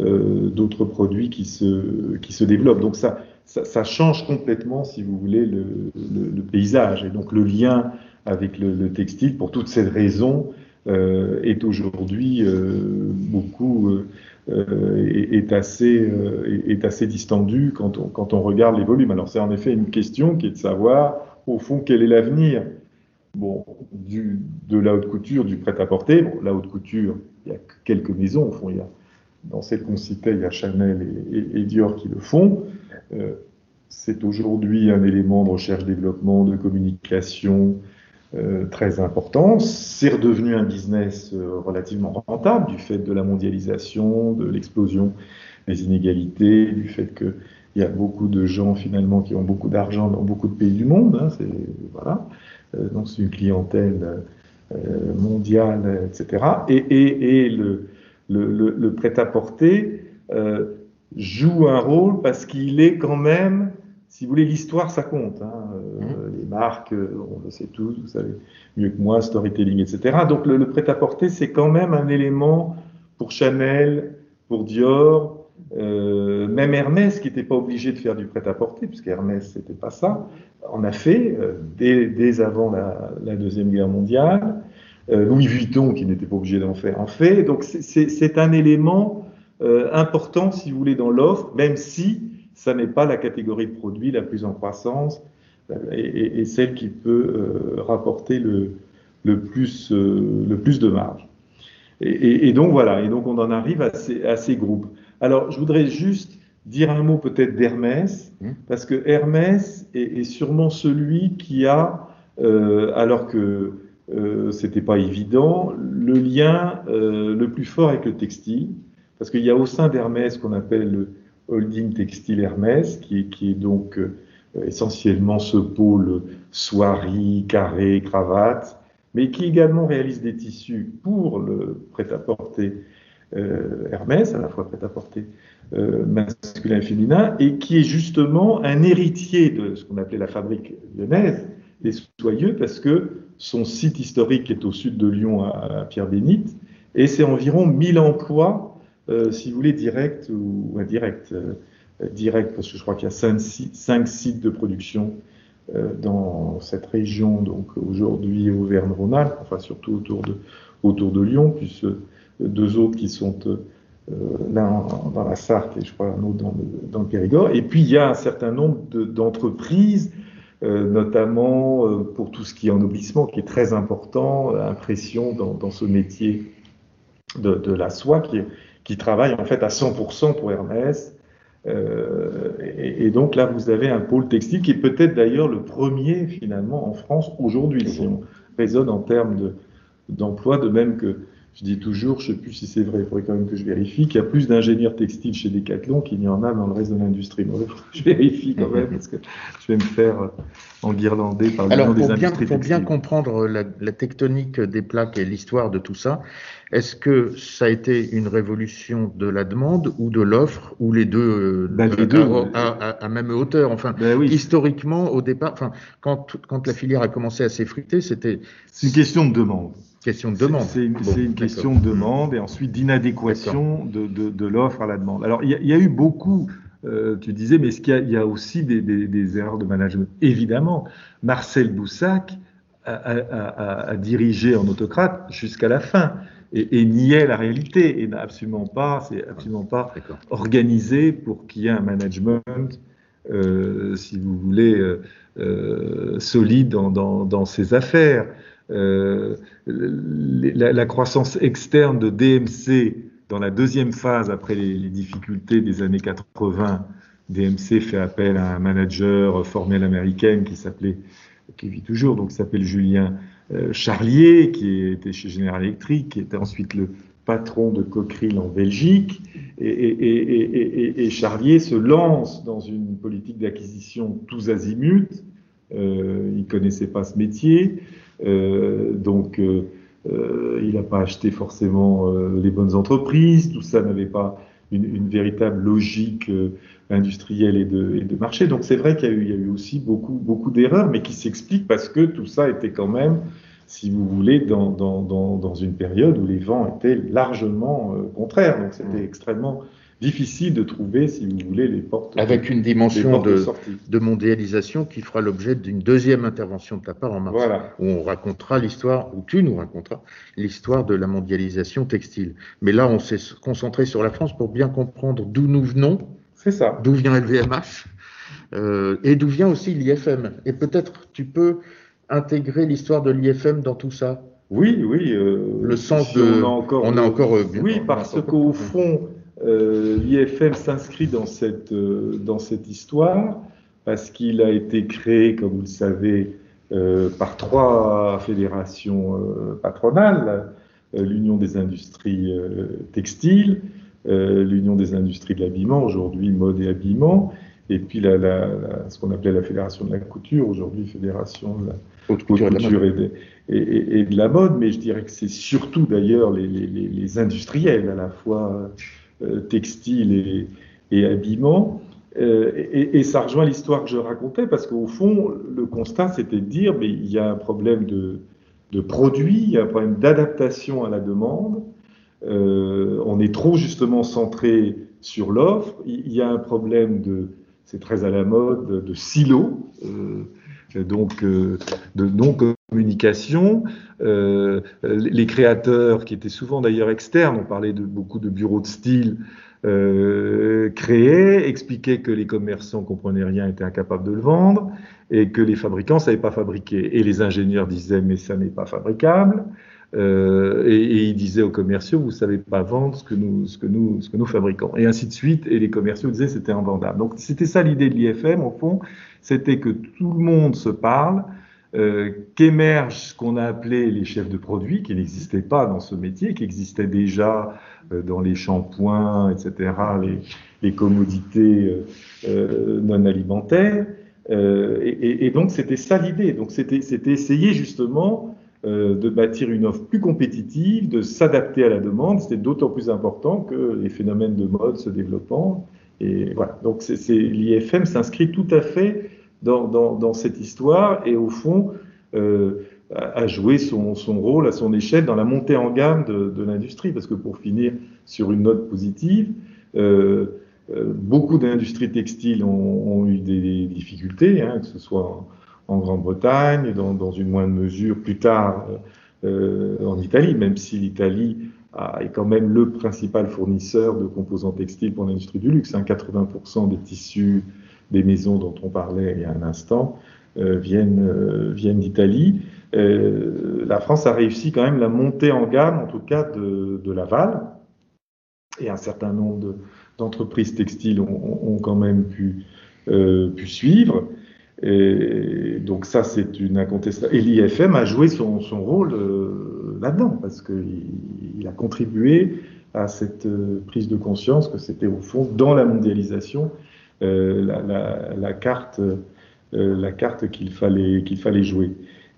euh, d'autres produits qui se, qui se développent. Donc ça, ça, change complètement, si vous voulez, le, le, paysage. Et donc le lien avec le, textile, pour toutes ces raisons, euh, est aujourd'hui euh, beaucoup est, est, assez est assez distendu quand on, quand on regarde les volumes. Alors c'est en effet une question qui est de savoir au fond quel est l'avenir bon, du, de la haute couture, du prêt-à-porter. Bon, la haute couture, il y a quelques maisons, au fond, il y a, dans celles qu'on citait, il y a Chanel et, Dior qui le font. Euh, c'est aujourd'hui un élément de recherche-développement, de communication euh, très important. C'est redevenu un business euh, relativement rentable du fait de la mondialisation, de l'explosion des inégalités, du fait qu'il y a beaucoup de gens finalement qui ont beaucoup d'argent dans beaucoup de pays du monde. Hein, voilà. Euh, donc c'est une clientèle euh, mondiale, etc. Et, le, le, prêt-à-porter euh, joue un rôle parce qu'il est quand même, si vous voulez, l'histoire, ça compte. Hein. Mmh. Les marques, on le sait tous, vous savez mieux que moi, storytelling, etc. Donc le, prêt-à-porter, c'est quand même un élément pour Chanel, pour Dior, euh, même Hermès, qui n'était pas obligé de faire du prêt-à-porter, puisque Hermès, c'était pas ça, en a fait euh, dès, avant la, Deuxième Guerre mondiale. Euh, Louis Vuitton, qui n'était pas obligé d'en faire, en fait. Donc c'est un élément important, si vous voulez, dans l'offre, même si ça n'est pas la catégorie de produits la plus en croissance et, celle qui peut rapporter le, le, plus, le plus de marge. Et, donc voilà, et donc on en arrive à ces, à ces groupes. Alors, je voudrais juste dire un mot peut-être d'Hermès, mmh. parce que Hermès est, sûrement celui qui a, euh, alors que euh, c'était pas évident, le lien euh, le plus fort avec le textile, parce qu'il y a au sein d'Hermès qu'on appelle le holding textile Hermès, qui, est donc euh, essentiellement ce pôle soierie, carré, cravate, mais qui également réalise des tissus pour le prêt-à-porter euh, Hermès, à la fois prêt-à-porter euh, masculin et féminin, et qui est justement un héritier de ce qu'on appelait la fabrique lyonnaise des soyeux, parce que son site historique est au sud de Lyon, à, Pierre-Bénite, et c'est environ 1000 emplois, si vous voulez, directs ou indirects. direct, parce que je crois qu'il y a cinq, cinq, sites de production dans cette région, donc aujourd'hui Auvergne-Rhône-Alpes, enfin surtout autour de, autour de Lyon, puisque deux autres qui sont euh, l'un dans la Sarthe et je crois un autre dans le, Périgord. Et puis il y a un certain nombre d'entreprises, euh, notamment euh, pour tout ce qui est ennoblissement, qui est très important, impression dans, ce métier de, de, la soie, qui, qui travaille en fait à 100% pour Hermès. Euh, et, et, donc là, vous avez un pôle textile qui est peut-être d'ailleurs le premier finalement en France aujourd'hui, si on raisonne en termes d'emploi, de même que je dis toujours, je ne sais plus si c'est vrai, il faudrait quand même que je vérifie, qu'il y a plus d'ingénieurs textiles chez Decathlon qu'il n'y en a dans le reste de l'industrie. je vérifie quand même, parce que je vais me faire euh, enguirlander par le
Alors,
des
pour bien,
industries
pour bien comprendre la, la tectonique des plaques et l'histoire de tout ça, est-ce que ça a été une révolution de la demande ou de l'offre, ou les deux, euh,
Ben, les
à-
deux.
à, à- à même hauteur? Enfin,
Ben oui,
historiquement, au départ, enfin, quand, quand la filière a commencé à s'effriter, c'était
c'est une question de demande.
Question de demande.
C'est une,
Bon,
question de demande et ensuite d'inadéquation de, de, de l'offre à la demande. Alors, il y, a- il y a eu beaucoup, euh, tu disais, mais est-ce qu'il y, a- il y a aussi des, des- des erreurs de management? Évidemment, Marcel Boussac a, a- a- a dirigé en autocrate jusqu'à la fin et, et niait la réalité et n'a absolument pas, c'est absolument pas
D'accord.
organisé pour qu'il y ait un management, euh, si vous voulez, euh, solide dans, dans, dans ses affaires. Euh, la, croissance externe de DMC dans la deuxième phase, après les, difficultés des années 80, DMC fait appel à un manager formé à l'américaine qui s'appelait, qui vit toujours, donc s'appelle Julien euh, Charlier, qui était chez General Electric, qui était ensuite le patron de Cockerill en Belgique. Et, Charlier se lance dans une politique d'acquisition tous azimuts. Euh, il connaissait pas ce métier, donc euh, euh, il n'a pas acheté forcément euh, les bonnes entreprises. Tout ça n'avait pas une, une véritable logique euh, industrielle et de, et de marché. Donc c'est vrai qu'il y, a eu- il y a eu aussi beaucoup, beaucoup d'erreurs, mais qui s'expliquent parce que tout ça était quand même, si vous voulez, dans, dans, dans, dans une période où les vents étaient largement euh, contraires. Donc c'était extrêmement difficile de trouver, si vous voulez, les portes,
Avec une dimension
de
de, mondialisation qui fera l'objet d'une deuxième intervention de ta part en mars.
Voilà.
où on racontera l'histoire, ou tu nous raconteras l'histoire de la mondialisation textile. Mais là, on s'est concentré sur la France pour bien comprendre d'où nous venons,
C'est ça.
d'où vient LVMH, euh, et d'où vient aussi l'IFM. Et peut-être tu peux intégrer l'histoire de l'IFM dans tout ça.
Oui, oui. euh,
Le sens
si
de-
On a encore,
on a encore, euh,
oui, parce qu'au fond, euh, l'IFM s'inscrit dans cette, euh, dans cette histoire, parce qu'il a été créé, comme vous le savez, euh, par trois fédérations patronales l'Union des industries textiles, l'Union des industries de l'habillement, aujourd'hui mode et habillement, et puis la, la- la- ce qu'on appelait la Fédération de la couture, aujourd'hui Fédération de la
Haute couture et de la mode.
couture et de, et, et- et de la mode, mais je dirais que c'est surtout d'ailleurs les, les- les- les industriels, à la fois euh, textiles et, et habillement. Euh, et, et ça rejoint l'histoire que je racontais, parce qu'au fond, le constat, c'était de dire, mais il y a un problème de, de produit, il y a un problème d'adaptation à la demande. Euh, on est trop justement centré sur l'offre. Il y a un problème de, c'est très à la mode, de, de silo. Euh, donc euh, de non-communication. Euh, les créateurs, qui étaient souvent d'ailleurs externes, on parlait de beaucoup de bureaux de style, euh, créaient, expliquaient que les commerçants comprenaient rien, étaient incapables de le vendre, et que les fabricants ne savaient pas fabriquer. Et les ingénieurs disaient, mais ça n'est pas fabricable. Euh, et, ils disaient aux commerciaux, vous savez pas vendre ce que nous, ce que nous, ce que nous fabriquons. Et ainsi de suite. Et les commerciaux disaient c'était invendable. Donc c'était ça l'idée de l'IFM au fond, c'était que tout le monde se parle, euh, qu'émergent ce qu'on a appelé les chefs de produits, qui n'existaient pas dans ce métier, qui existaient déjà euh, dans les shampoings, etc., les, commodités euh, non alimentaires. Et, et- donc c'était ça l'idée. Donc c'était essayer justement de bâtir une offre plus compétitive, de s'adapter à la demande. C'était d'autant plus important que les phénomènes de mode se développant. Et voilà. Donc l'IFM s'inscrit tout à fait dans, cette histoire et au fond euh, a joué son, rôle à son échelle dans la montée en gamme de, l'industrie. Parce que pour finir sur une note positive, euh, euh, beaucoup d'industries textiles ont, eu des difficultés, hein, que ce soit en, Grande-Bretagne, dans, une moindre mesure plus tard euh, en Italie, même si l'Italie est quand même le principal fournisseur de composants textiles pour l'industrie du luxe. Hein, 80% des tissus des maisons dont on parlait il y a un instant euh, viennent, euh, viennent d'Italie. Euh, la France a réussi quand même la montée en gamme, en tout cas de, de Laval, et un certain nombre de- d'entreprises textiles ont, ont- quand même pu, pu suivre. Et donc ça, c'est une incontestable. Et l'IFM a joué son, son rôle là-dedans, parce qu'il a contribué à cette prise de conscience que c'était au fond dans la mondialisation la, carte, la carte qu'il fallait, qu'il fallait jouer.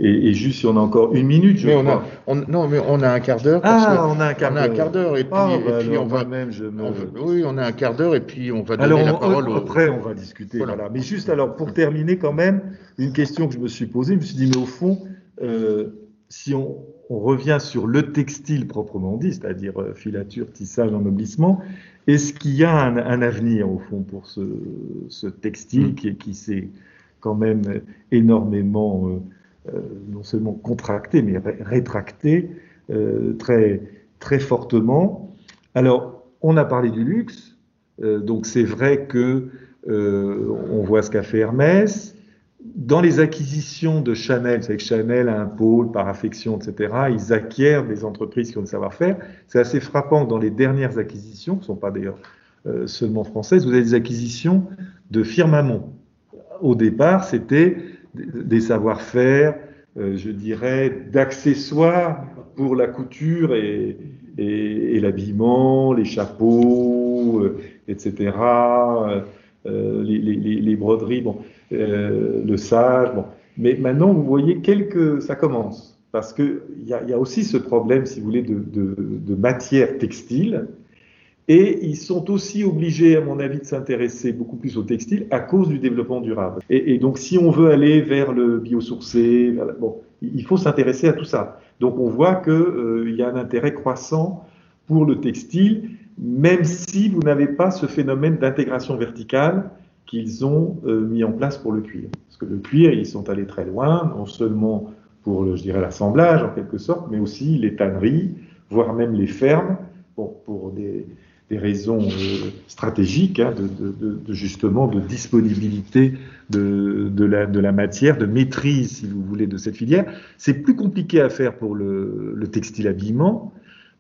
Et, juste si on a encore une minute, je
mais On a, non, mais on a un quart d'heure.
Ah, on a un quart d'heure.
On a un quart d'heure et puis,
ah, bah
on va
même. Je me...
oui, on a un quart d'heure et puis on va donner la parole.
Après, on va discuter. Voilà. Mais juste alors pour terminer quand même, une question que je me suis posée, je me suis dit mais au fond, euh, si on, on, revient sur le textile proprement dit, c'est-à-dire euh, filature, tissage, ennoblissement, est-ce qu'il y a un, un, avenir au fond pour ce, ce textile mm. qui, qui s'est quand même énormément euh, euh, non seulement contracté, mais rétracté euh, très, très fortement? Alors, on a parlé du luxe, euh, donc c'est vrai que on voit ce qu'a fait Hermès. Dans les acquisitions de Chanel, c'est que Chanel a un pôle par affection, etc. Ils acquièrent des entreprises qui ont le savoir-faire. C'est assez frappant dans les dernières acquisitions, qui ne sont pas d'ailleurs seulement françaises, vous avez des acquisitions de firmament. Au départ, c'était des savoir-faire, euh, je dirais, d'accessoires pour la couture et, l'habillement, les chapeaux, euh, etc., euh, les, les, les, broderies, bon, le sage. Bon. Mais maintenant, vous voyez, quelques, ça commence. Parce qu'il y a, y a aussi ce problème, si vous voulez, de matière textile et ils sont aussi obligés, à mon avis, de s'intéresser beaucoup plus au textile à cause du développement durable. Et, donc, si on veut aller vers le biosourcé, bon, il faut s'intéresser à tout ça. Donc, on voit qu'il euh, y a un intérêt croissant pour le textile, même si vous n'avez pas ce phénomène d'intégration verticale qu'ils ont euh, mis en place pour le cuir. Parce que le cuir, ils sont allés très loin, non seulement pour, je dirais, l'assemblage en quelque sorte, mais aussi les tanneries, voire même les fermes, bon, pour des, des raisons euh, stratégiques, hein, de, justement de disponibilité de, la, de la matière, de maîtrise, si vous voulez, de cette filière. C'est plus compliqué à faire pour le, textile habillement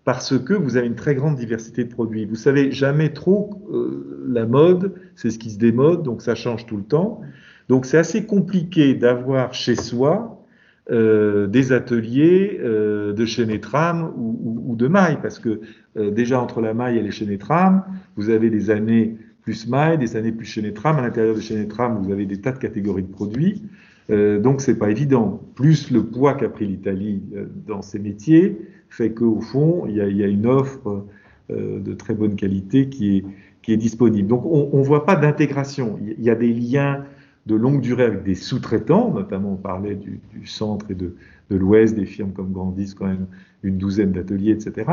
parce que vous avez une très grande diversité de produits. Vous savez jamais trop euh, la mode, c'est ce qui se démode, donc ça change tout le temps. Donc c'est assez compliqué d'avoir chez soi euh, des ateliers euh, de chaîne et trame ou, de maille, parce que euh, déjà entre la maille et les chaînes vous avez des années plus maille, des années plus chaîne et trame. À l'intérieur de chaîne et trame, vous avez des tas de catégories de produits. donc c'est pas évident. Plus le poids qu'a pris l'Italie dans ces métiers fait qu'au fond, il y, a, une offre de très bonne qualité qui est, disponible. Donc on ne voit pas d'intégration. Il y a des liens de longue durée avec des sous-traitants, notamment on parlait du, centre et de, l'ouest, des firmes comme Grandis, quand même une douzaine d'ateliers, etc.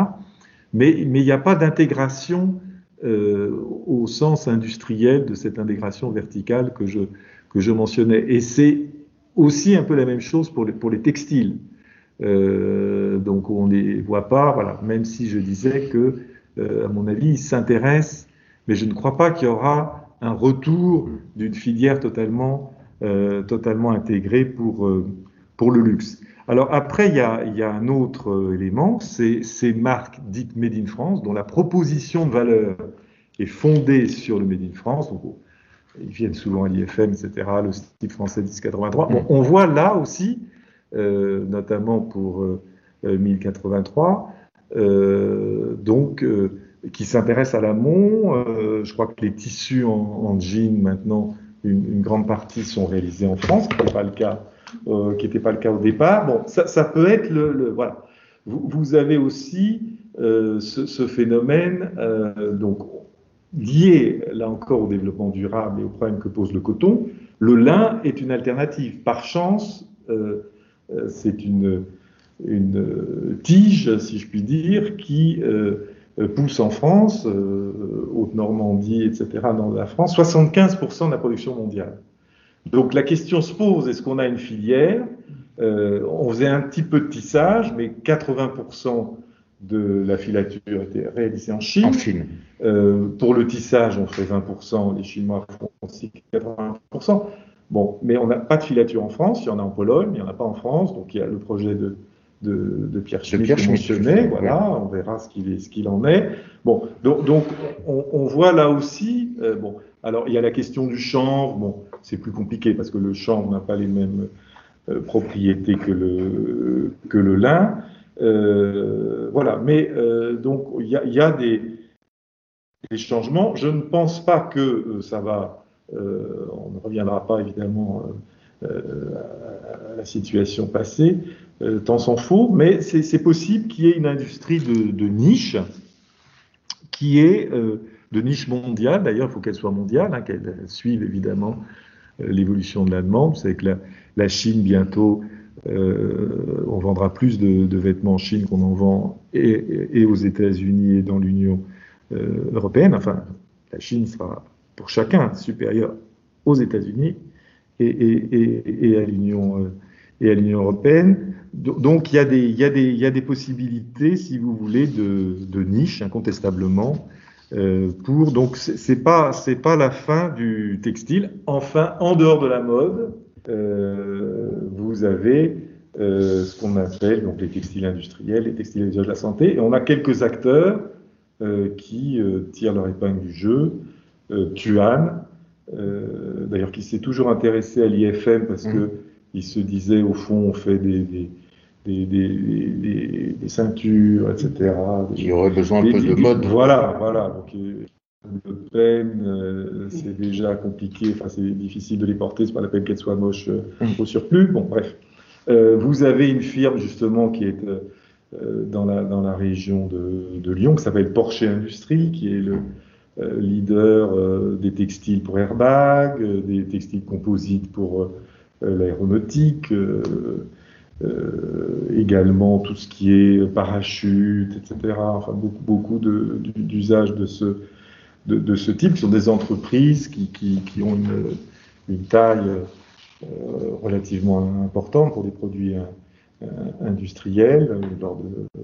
Mais il n'y a pas d'intégration euh, au sens industriel de cette intégration verticale que je, mentionnais. Et c'est aussi un peu la même chose pour les textiles. Euh, donc on ne les voit pas, voilà, même si je disais que, euh, à mon avis, ils s'intéressent, mais je ne crois pas qu'il y aura un retour d'une filière totalement, euh, totalement intégrée pour, pour le luxe. Alors après, il y a, un autre élément, c'est ces marques dites Made in France, dont la proposition de valeur est fondée sur le Made in France. Donc, ils viennent souvent à l'IFM, etc., le style français 1083. Bon, on voit là aussi, notamment pour 1083, donc qui s'intéresse à l'amont. Euh, je crois que les tissus en, en jean maintenant, une, grande partie sont réalisés en France, qui n'était pas le cas, euh, au départ. Bon, ça, peut être le, voilà. Vous, avez aussi euh, ce, phénomène euh, donc lié là encore au développement durable et au problème que pose le coton. Le lin est une alternative. Par chance, euh, euh, c'est une, une tige, si je puis dire, qui euh, pousse en France, euh, Haute-Normandie, etc., dans la France, 75% de la production mondiale. Donc la question se pose, est-ce qu'on a une filière? Euh, On faisait un petit peu de tissage, mais 80% de la filature était réalisée en Chine.
En Chine.
Euh, pour le tissage, on fait 20%, les Chinois font aussi 80%. Bon, mais on n'a pas de filature en France, il y en a en Pologne, il n'y en a pas en France, donc il y a le projet de de, Pierre Schmitt mentionné. Voilà, on verra ce qu'il qu'il en est. Bon, donc, donc on, voit là aussi. Euh, bon, alors il y a la question du chanvre. Bon, c'est plus compliqué parce que le chanvre n'a pas les mêmes euh, propriétés que le que le lin. voilà, mais donc il y a, des, des, changements. Je ne pense pas que ça va, on ne reviendra pas évidemment à la situation passée, tant s'en faut, mais c'est possible qu'il y ait une industrie de, niche qui est de niche mondiale. D'ailleurs, il faut qu'elle soit mondiale, hein, qu'elle suive évidemment euh, l'évolution de la demande. Savez que la, Chine, bientôt, euh, on vendra plus de, vêtements en Chine qu'on en vend aux États-Unis et dans l'Union euh, européenne. Enfin, la Chine sera pour chacun supérieure aux États-Unis et, à l'Union et à l'Union européenne. Donc il y, a des, il, y a des, il y a des possibilités, si vous voulez, de, de niche, incontestablement, euh, pour donc c'est pas c'est pas la fin du textile. Enfin, en dehors de la mode, euh, vous avez euh, ce qu'on appelle donc les textiles industriels, les textiles de la santé, et on a quelques acteurs euh, qui euh, tirent leur épingle du jeu. Tuan, d'ailleurs, qui s'est toujours intéressé à l'IFM parce mmh. que il se disait au fond on fait des, des des, des, des, ceintures, etc.
Il y aurait besoin un peu de mode.
Voilà, voilà. Donc, de peine, euh, c'est déjà compliqué, enfin c'est difficile de les porter, c'est pas la peine qu'elles soient moches euh, mm. au surplus. Bon, bref. Euh, vous avez une firme justement qui est dans, la, dans la région de, de Lyon, qui s'appelle Porsche Industrie, qui est le leader des textiles pour airbag, des textiles composites pour l'aéronautique. Euh, également tout ce qui est parachute, etc. Enfin, beaucoup, beaucoup d'usages de, ce, de, ce type, qui sont des entreprises qui, ont une, taille euh, relativement importante pour des produits euh, industriels, l'ordre de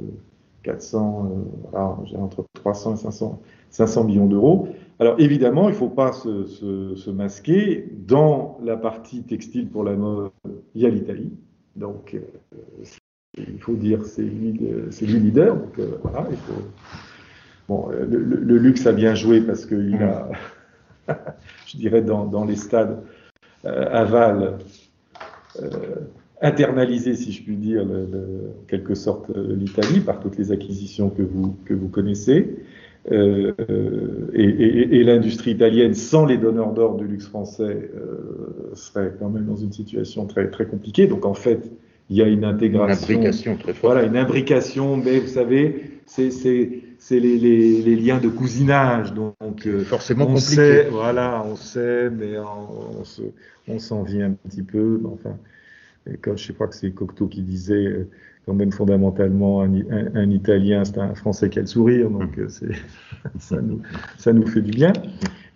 400, voilà, entre 300 et 500, 500 millions d'euros. Alors évidemment, il ne faut pas se, masquer. Dans la partie textile pour la mode, il y a l'Italie. Donc, euh, il faut dire, c'est lui, c'est lui leader. Donc, euh, voilà, il faut... Bon, euh, le, luxe a bien joué parce qu'il a, je dirais, dans, dans les stades aval, internalisé, si je puis dire, en quelque sorte, l'Italie par toutes les acquisitions que vous, que vous connaissez. Euh, et, et, et l'industrie italienne, sans les donneurs d'ordre du luxe français, euh, serait quand même dans une situation très, très compliquée. Donc en fait, il y a une intégration.
Une imbrication très forte.
Voilà, une imbrication, mais vous savez, c'est les, les, les, liens de cousinage. Donc,
euh, forcément
on
compliqué.
Sait, voilà, on sait, mais on, on s'en vient un petit peu. Enfin, et comme je crois que c'est Cocteau qui disait, euh, quand même fondamentalement un, un, Italien, c'est un Français qui a le sourire, donc euh, c'est, ça, nous, ça nous fait du bien.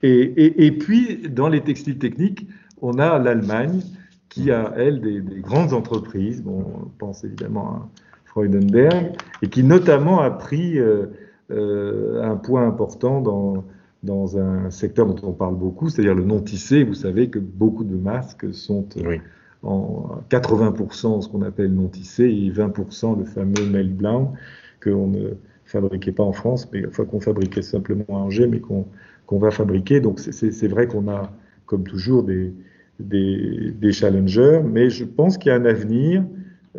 Et, et, et, puis, dans les textiles techniques, on a l'Allemagne qui a, elle, des, des, grandes entreprises, bon, on pense évidemment à Freudenberg, et qui notamment a pris euh, euh, un point important dans, dans un secteur dont on parle beaucoup, c'est-à-dire le non tissé. Vous savez que beaucoup de masques sont... Oui en 80% ce qu'on appelle non tissé et 20% le fameux melt blanc qu'on ne fabriquait pas en France, mais qu'on fabriquait simplement à Angers, mais qu'on va fabriquer. Donc c'est vrai qu'on a, comme toujours, des, des, challengers, mais je pense qu'il y a un avenir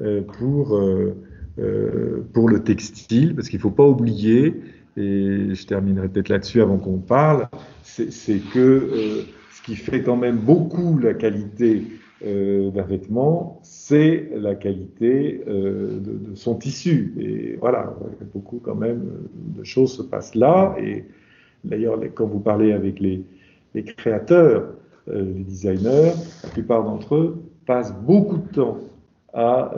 euh, pour, euh, euh, pour le textile, parce qu'il ne faut pas oublier, et je terminerai peut-être là-dessus avant qu'on parle, c'est que ce qui fait quand même beaucoup la qualité euh, d'un vêtement, c'est la qualité euh, de, son tissu. Et voilà, beaucoup quand même de choses se passent là. Et d'ailleurs, quand vous parlez avec les, créateurs, euh, les designers, la plupart d'entre eux passent beaucoup de temps à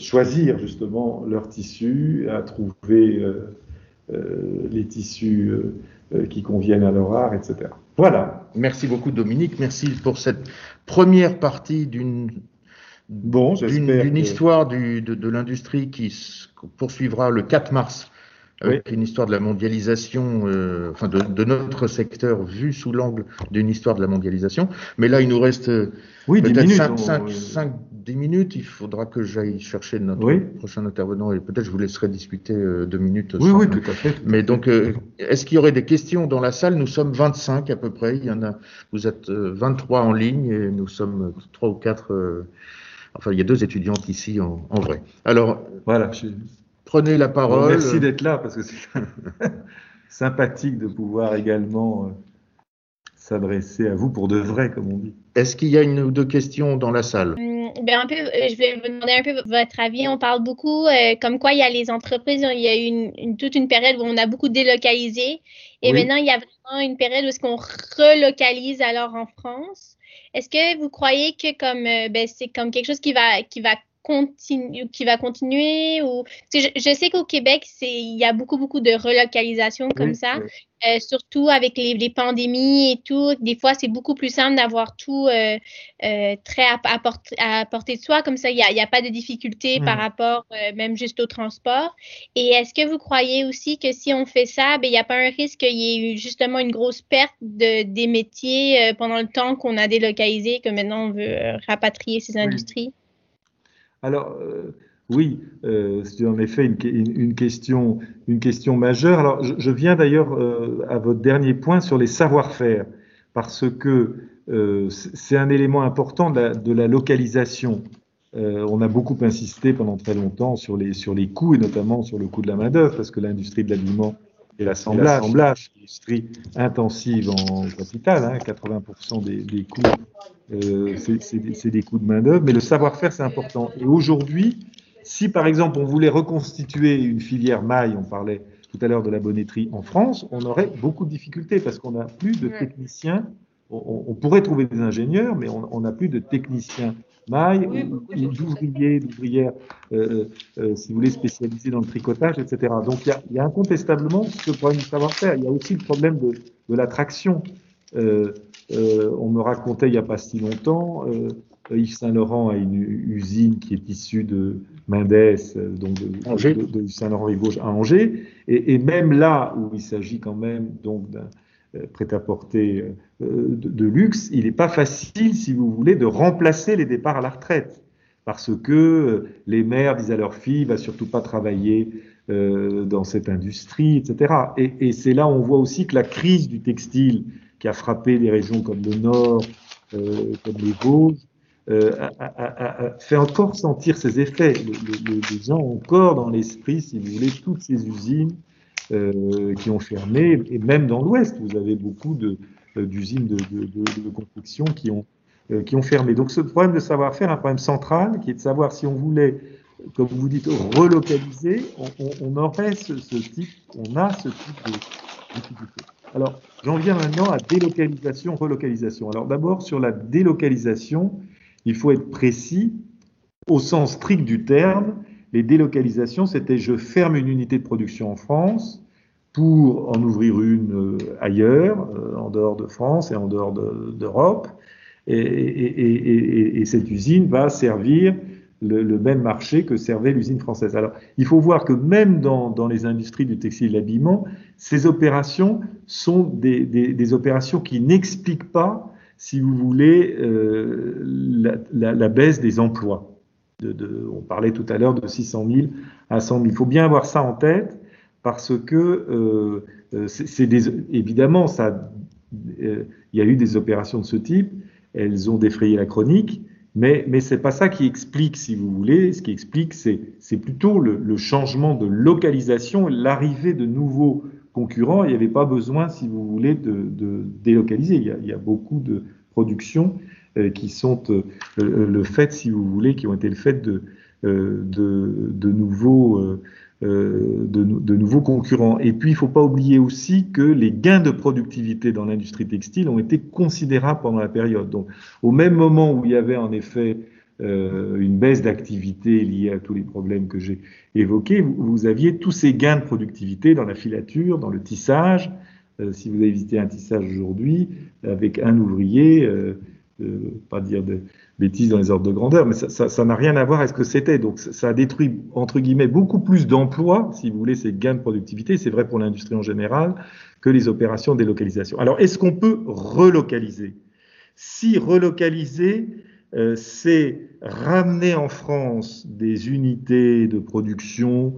choisir justement leur tissu, à trouver les tissus qui conviennent à leur art, etc. Voilà.
Merci beaucoup Dominique, merci pour cette première partie d'une bon, histoire du, de, de l'industrie qui poursuivra le 4 mars avec une histoire de la mondialisation, euh, enfin de, de, notre secteur vu sous l'angle d'une histoire de la mondialisation. Mais là, il nous reste
oui, peut-être
5, 10 minutes. Il faudra que j'aille chercher notre oui. prochain intervenant et peut-être je vous laisserai discuter euh, deux minutes.
Oui, oui, tout à fait.
Mais donc, euh, est-ce qu'il y aurait des questions dans la salle? Nous sommes 25 à peu près. Il y en a, vous êtes 23 en ligne et nous sommes trois ou quatre. enfin, il y a deux étudiantes ici en, en vrai. Alors,
voilà.
Prenez la parole.
merci d'être là parce que c'est sympathique de pouvoir également euh, s'adresser à vous pour de vrai, comme on dit.
Est-ce qu'il y a une ou deux questions dans la salle?
Ben, un peu, euh, je vais vous demander un peu votre avis. On parle beaucoup euh, comme quoi il y a les entreprises, il y a eu une, toute une période où on a beaucoup délocalisé et maintenant il y a vraiment une période où est-ce qu'on relocalise alors en France. Est-ce que vous croyez que comme ben, c'est comme quelque chose qui va qui va continue, qui va continuer ou je, sais qu'au Québec c'est il y a beaucoup beaucoup de relocalisation comme ça euh, surtout avec les, les, pandémies et tout. Des fois c'est beaucoup plus simple d'avoir tout euh, euh, très à, à, portée de soi. Comme ça il n'y a, y a, pas de difficulté par rapport même juste au transport. Et est-ce que vous croyez aussi que si on fait ça ben il n'y a pas un risque qu'il y ait eu justement une grosse perte de, des métiers pendant le temps qu'on a délocalisé que maintenant on veut rapatrier ces industries?
Alors, euh, oui, euh, c'est en effet une, question, majeure. Alors, je, viens d'ailleurs euh, à votre dernier point sur les savoir-faire, parce que c'est un élément important de la, localisation. on a beaucoup insisté pendant très longtemps sur les, sur les coûts, et notamment sur le coût de la main-d'œuvre, parce que l'industrie de l'habillement et l'assemblage, industrie intensive en capital, 80% hein, des, des coûts euh, c'est des coûts de main-d'œuvre, mais le savoir-faire, c'est important. Et aujourd'hui, si par exemple on voulait reconstituer une filière maille, on parlait tout à l'heure de la bonneterie en France, on aurait beaucoup de difficultés parce qu'on n'a plus de techniciens. On, pourrait trouver des ingénieurs, mais on n'a plus de techniciens maille ou, d'ouvriers, d'ouvrières, euh, euh, si vous voulez, spécialisés dans le tricotage, etc. Donc il y a, incontestablement ce problème du savoir-faire. Il y a aussi le problème de, de l'attraction. Euh, euh, on me racontait il n'y a pas si longtemps, euh, Yves Saint-Laurent a une usine qui est issue de Mendès, euh, donc de, de, Saint-Laurent-et-Vosges à Angers, et, et, même là où il s'agit quand même donc d'un prêt-à-porter de, de, luxe, il n'est pas facile, si vous voulez, de remplacer les départs à la retraite, parce que les mères disent à leurs filles, va surtout pas travailler dans cette industrie, etc. Et, c'est là où on voit aussi que la crise du textile qui a frappé des régions comme le Nord, euh, comme les Vosges, euh, fait encore sentir ses effets. Les, gens ont encore dans l'esprit, si vous voulez, toutes ces usines euh, qui ont fermé, et même dans l'Ouest, vous avez beaucoup d'usines de, de, de, construction qui ont, qui ont fermé. Donc ce problème de savoir-faire, un problème central, qui est de savoir si on voulait, comme vous dites, relocaliser, on, on aurait ce, ce, type, on a ce type de difficulté. Alors, j'en viens maintenant à délocalisation, relocalisation. Alors d'abord, sur la délocalisation, il faut être précis au sens strict du terme. Les délocalisations, c'était je ferme une unité de production en France pour en ouvrir une euh, ailleurs, euh, en dehors de France et en dehors d'Europe. et, cette usine va servir le, même marché que servait l'usine française. Alors, il faut voir que même dans, les industries du textile et de l'habillement, ces opérations sont des, opérations qui n'expliquent pas, si vous voulez, euh, la, baisse des emplois. De, de, on parlait tout à l'heure de 600 000 à 100 000. Il faut bien avoir ça en tête parce que euh, euh c'est évidemment ça. Euh, il y a eu des opérations de ce type. Elles ont défrayé la chronique mais, mais ce n'est pas ça qui explique, si vous voulez. Ce qui explique, c'est plutôt le, le, changement de localisation, l'arrivée de nouveaux concurrents. Il n'y avait pas besoin, si vous voulez, de, de délocaliser. Il y, a, il y, a, beaucoup de productions qui sont euh, le fait, si vous voulez, qui ont été le fait de, euh, de, de nouveaux euh, euh, de, de, nouveaux concurrents. Et puis, il ne faut pas oublier aussi que les gains de productivité dans l'industrie textile ont été considérables pendant la période. Donc, au même moment où il y avait en effet euh, une baisse d'activité liée à tous les problèmes que j'ai évoqués, vous, aviez tous ces gains de productivité dans la filature, dans le tissage. Euh, si vous avez visité un tissage aujourd'hui, avec un ouvrier, euh, pas dire de bêtises dans les ordres de grandeur, mais ça n'a rien à voir avec ce que c'était. Donc ça a détruit, entre guillemets, beaucoup plus d'emplois, si vous voulez, ces gains de productivité, c'est vrai pour l'industrie en général, que les opérations de délocalisation. Alors est-ce qu'on peut relocaliser? Si relocaliser, euh, c'est ramener en France des unités de production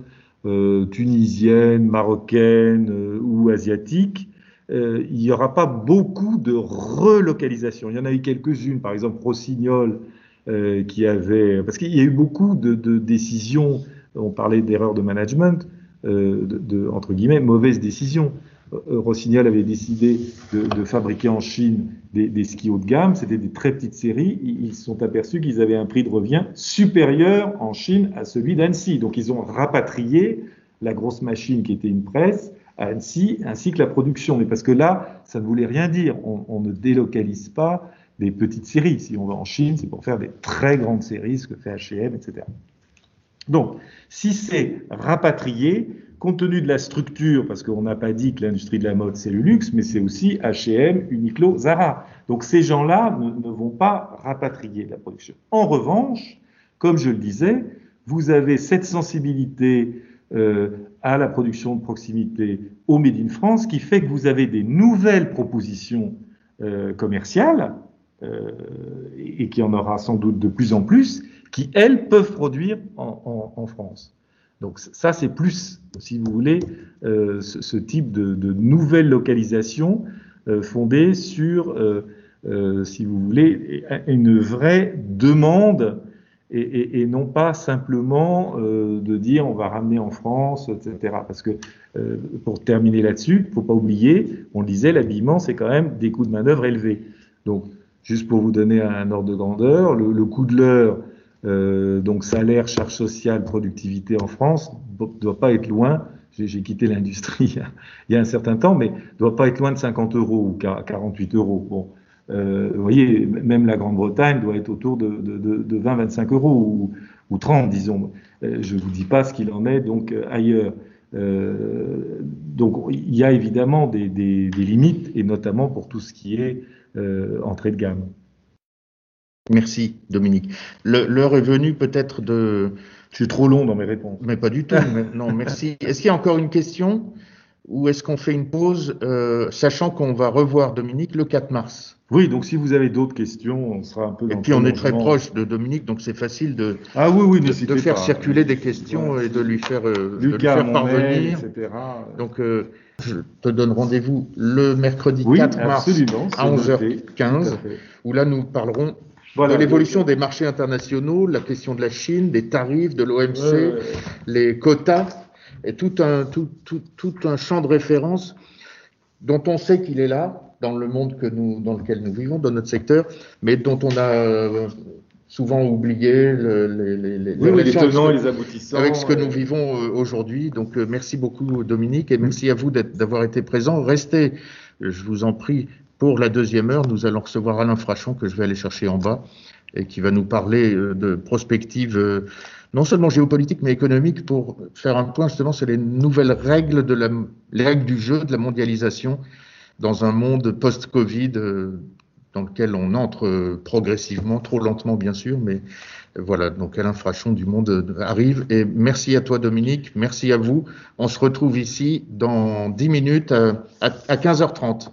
euh, tunisiennes, marocaines euh, ou asiatiques euh, il n'y aura pas beaucoup de relocalisation. Il y en a eu quelques-unes, par exemple Rossignol, euh, qui avait, parce qu'il y a eu beaucoup de, décisions on parlait d'erreur de management, euh, de, entre guillemets, mauvaise décision. Euh, Rossignol avait décidé de, fabriquer en Chine des, des, skis haut de gamme, c'était des très petites séries. Ils se sont aperçus qu'ils avaient un prix de revient supérieur en Chine à celui d'Annecy. Donc ils ont rapatrié la grosse machine qui était une presse à ainsi que la production. Mais parce que là, ça ne voulait rien dire. On, on ne délocalise pas des petites séries. Si on va en Chine, c'est pour faire des très grandes séries, ce que fait H&M, etc. Donc, si c'est rapatrié, compte tenu de la structure, parce qu'on n'a pas dit que l'industrie de la mode c'est le luxe, mais c'est aussi H&M, Uniqlo, Zara. Donc ces gens-là ne, ne, vont pas rapatrier la production. En revanche, comme je le disais, vous avez cette sensibilité euh, à la production de proximité au Made in France qui fait que vous avez des nouvelles propositions euh, commerciales euh, et qui en aura sans doute de plus en plus, qui elles peuvent produire en, en, en France. Donc ça, c'est plus, si vous voulez, euh, ce, ce, type de, de nouvelle localisation euh, fondée sur, euh, euh, si vous voulez, une vraie demande et, non pas simplement euh, de dire on va ramener en France, etc. Parce que pour terminer là-dessus, il faut pas oublier, on le disait, l'habillement, c'est quand même des coûts de main-d'œuvre élevés. Donc, juste pour vous donner un ordre de grandeur, le, le coût de l'heure euh, donc salaire, charge sociale, productivité en France ne doit pas être loin. J'ai quitté l'industrie il y a un certain temps, mais ne doit pas être loin de 50 euros ou 48 euros. Bon, euh, vous voyez, même la Grande-Bretagne doit être autour de, de, de, de 20-25 euros ou, ou, 30, disons. Euh, je ne vous dis pas ce qu'il en est donc euh, ailleurs. Euh, donc il y a évidemment des, des, des, limites, et notamment pour tout ce qui est euh, entrée de gamme.
Merci Dominique. L'heure est venue peut-être de...
Je suis trop long dans mes réponses.
Mais pas du tout. non, merci. Est-ce qu'il y a encore une question? Ou est-ce qu'on fait une pause, euh, sachant qu'on va revoir Dominique le 4 mars?
Oui, donc si vous avez d'autres questions, on sera un peu.
Dans et puis on est très proche de Dominique, donc c'est facile de,
ah, oui, oui,
de, de faire pas. circuler des questions et de lui faire, euh, de lui faire parvenir.
etc.
Donc euh, je te donne rendez-vous le mercredi oui, 4 mars à 11h15, où là nous parlerons voilà, de l'évolution des marchés internationaux, la question de la Chine, des tarifs, de l'OMC, ouais, ouais. les quotas, et tout un, tout, tout, tout un champ de référence dont on sait qu'il est là, dans le monde que nous, dans lequel nous vivons, dans notre secteur, mais dont on a euh, souvent oublié le,
oui, les tenants et les aboutissants.
Avec ce que nous vivons euh, aujourd'hui. Donc, euh, merci beaucoup, Dominique, et merci à vous d'avoir été présent. Restez, je vous en prie, pour la deuxième heure, nous allons recevoir Alain Frachon, que je vais aller chercher en bas, et qui va nous parler de prospective, non seulement géopolitique, mais économique, pour faire un point justement sur les nouvelles règles, de la, les règles du jeu, de la mondialisation, dans un monde post-Covid, dans lequel on entre progressivement, trop lentement bien sûr, mais voilà, donc Alain Frachon du Monde arrive. Et merci à toi Dominique, merci à vous. On se retrouve ici dans 10 minutes à, à 15h30.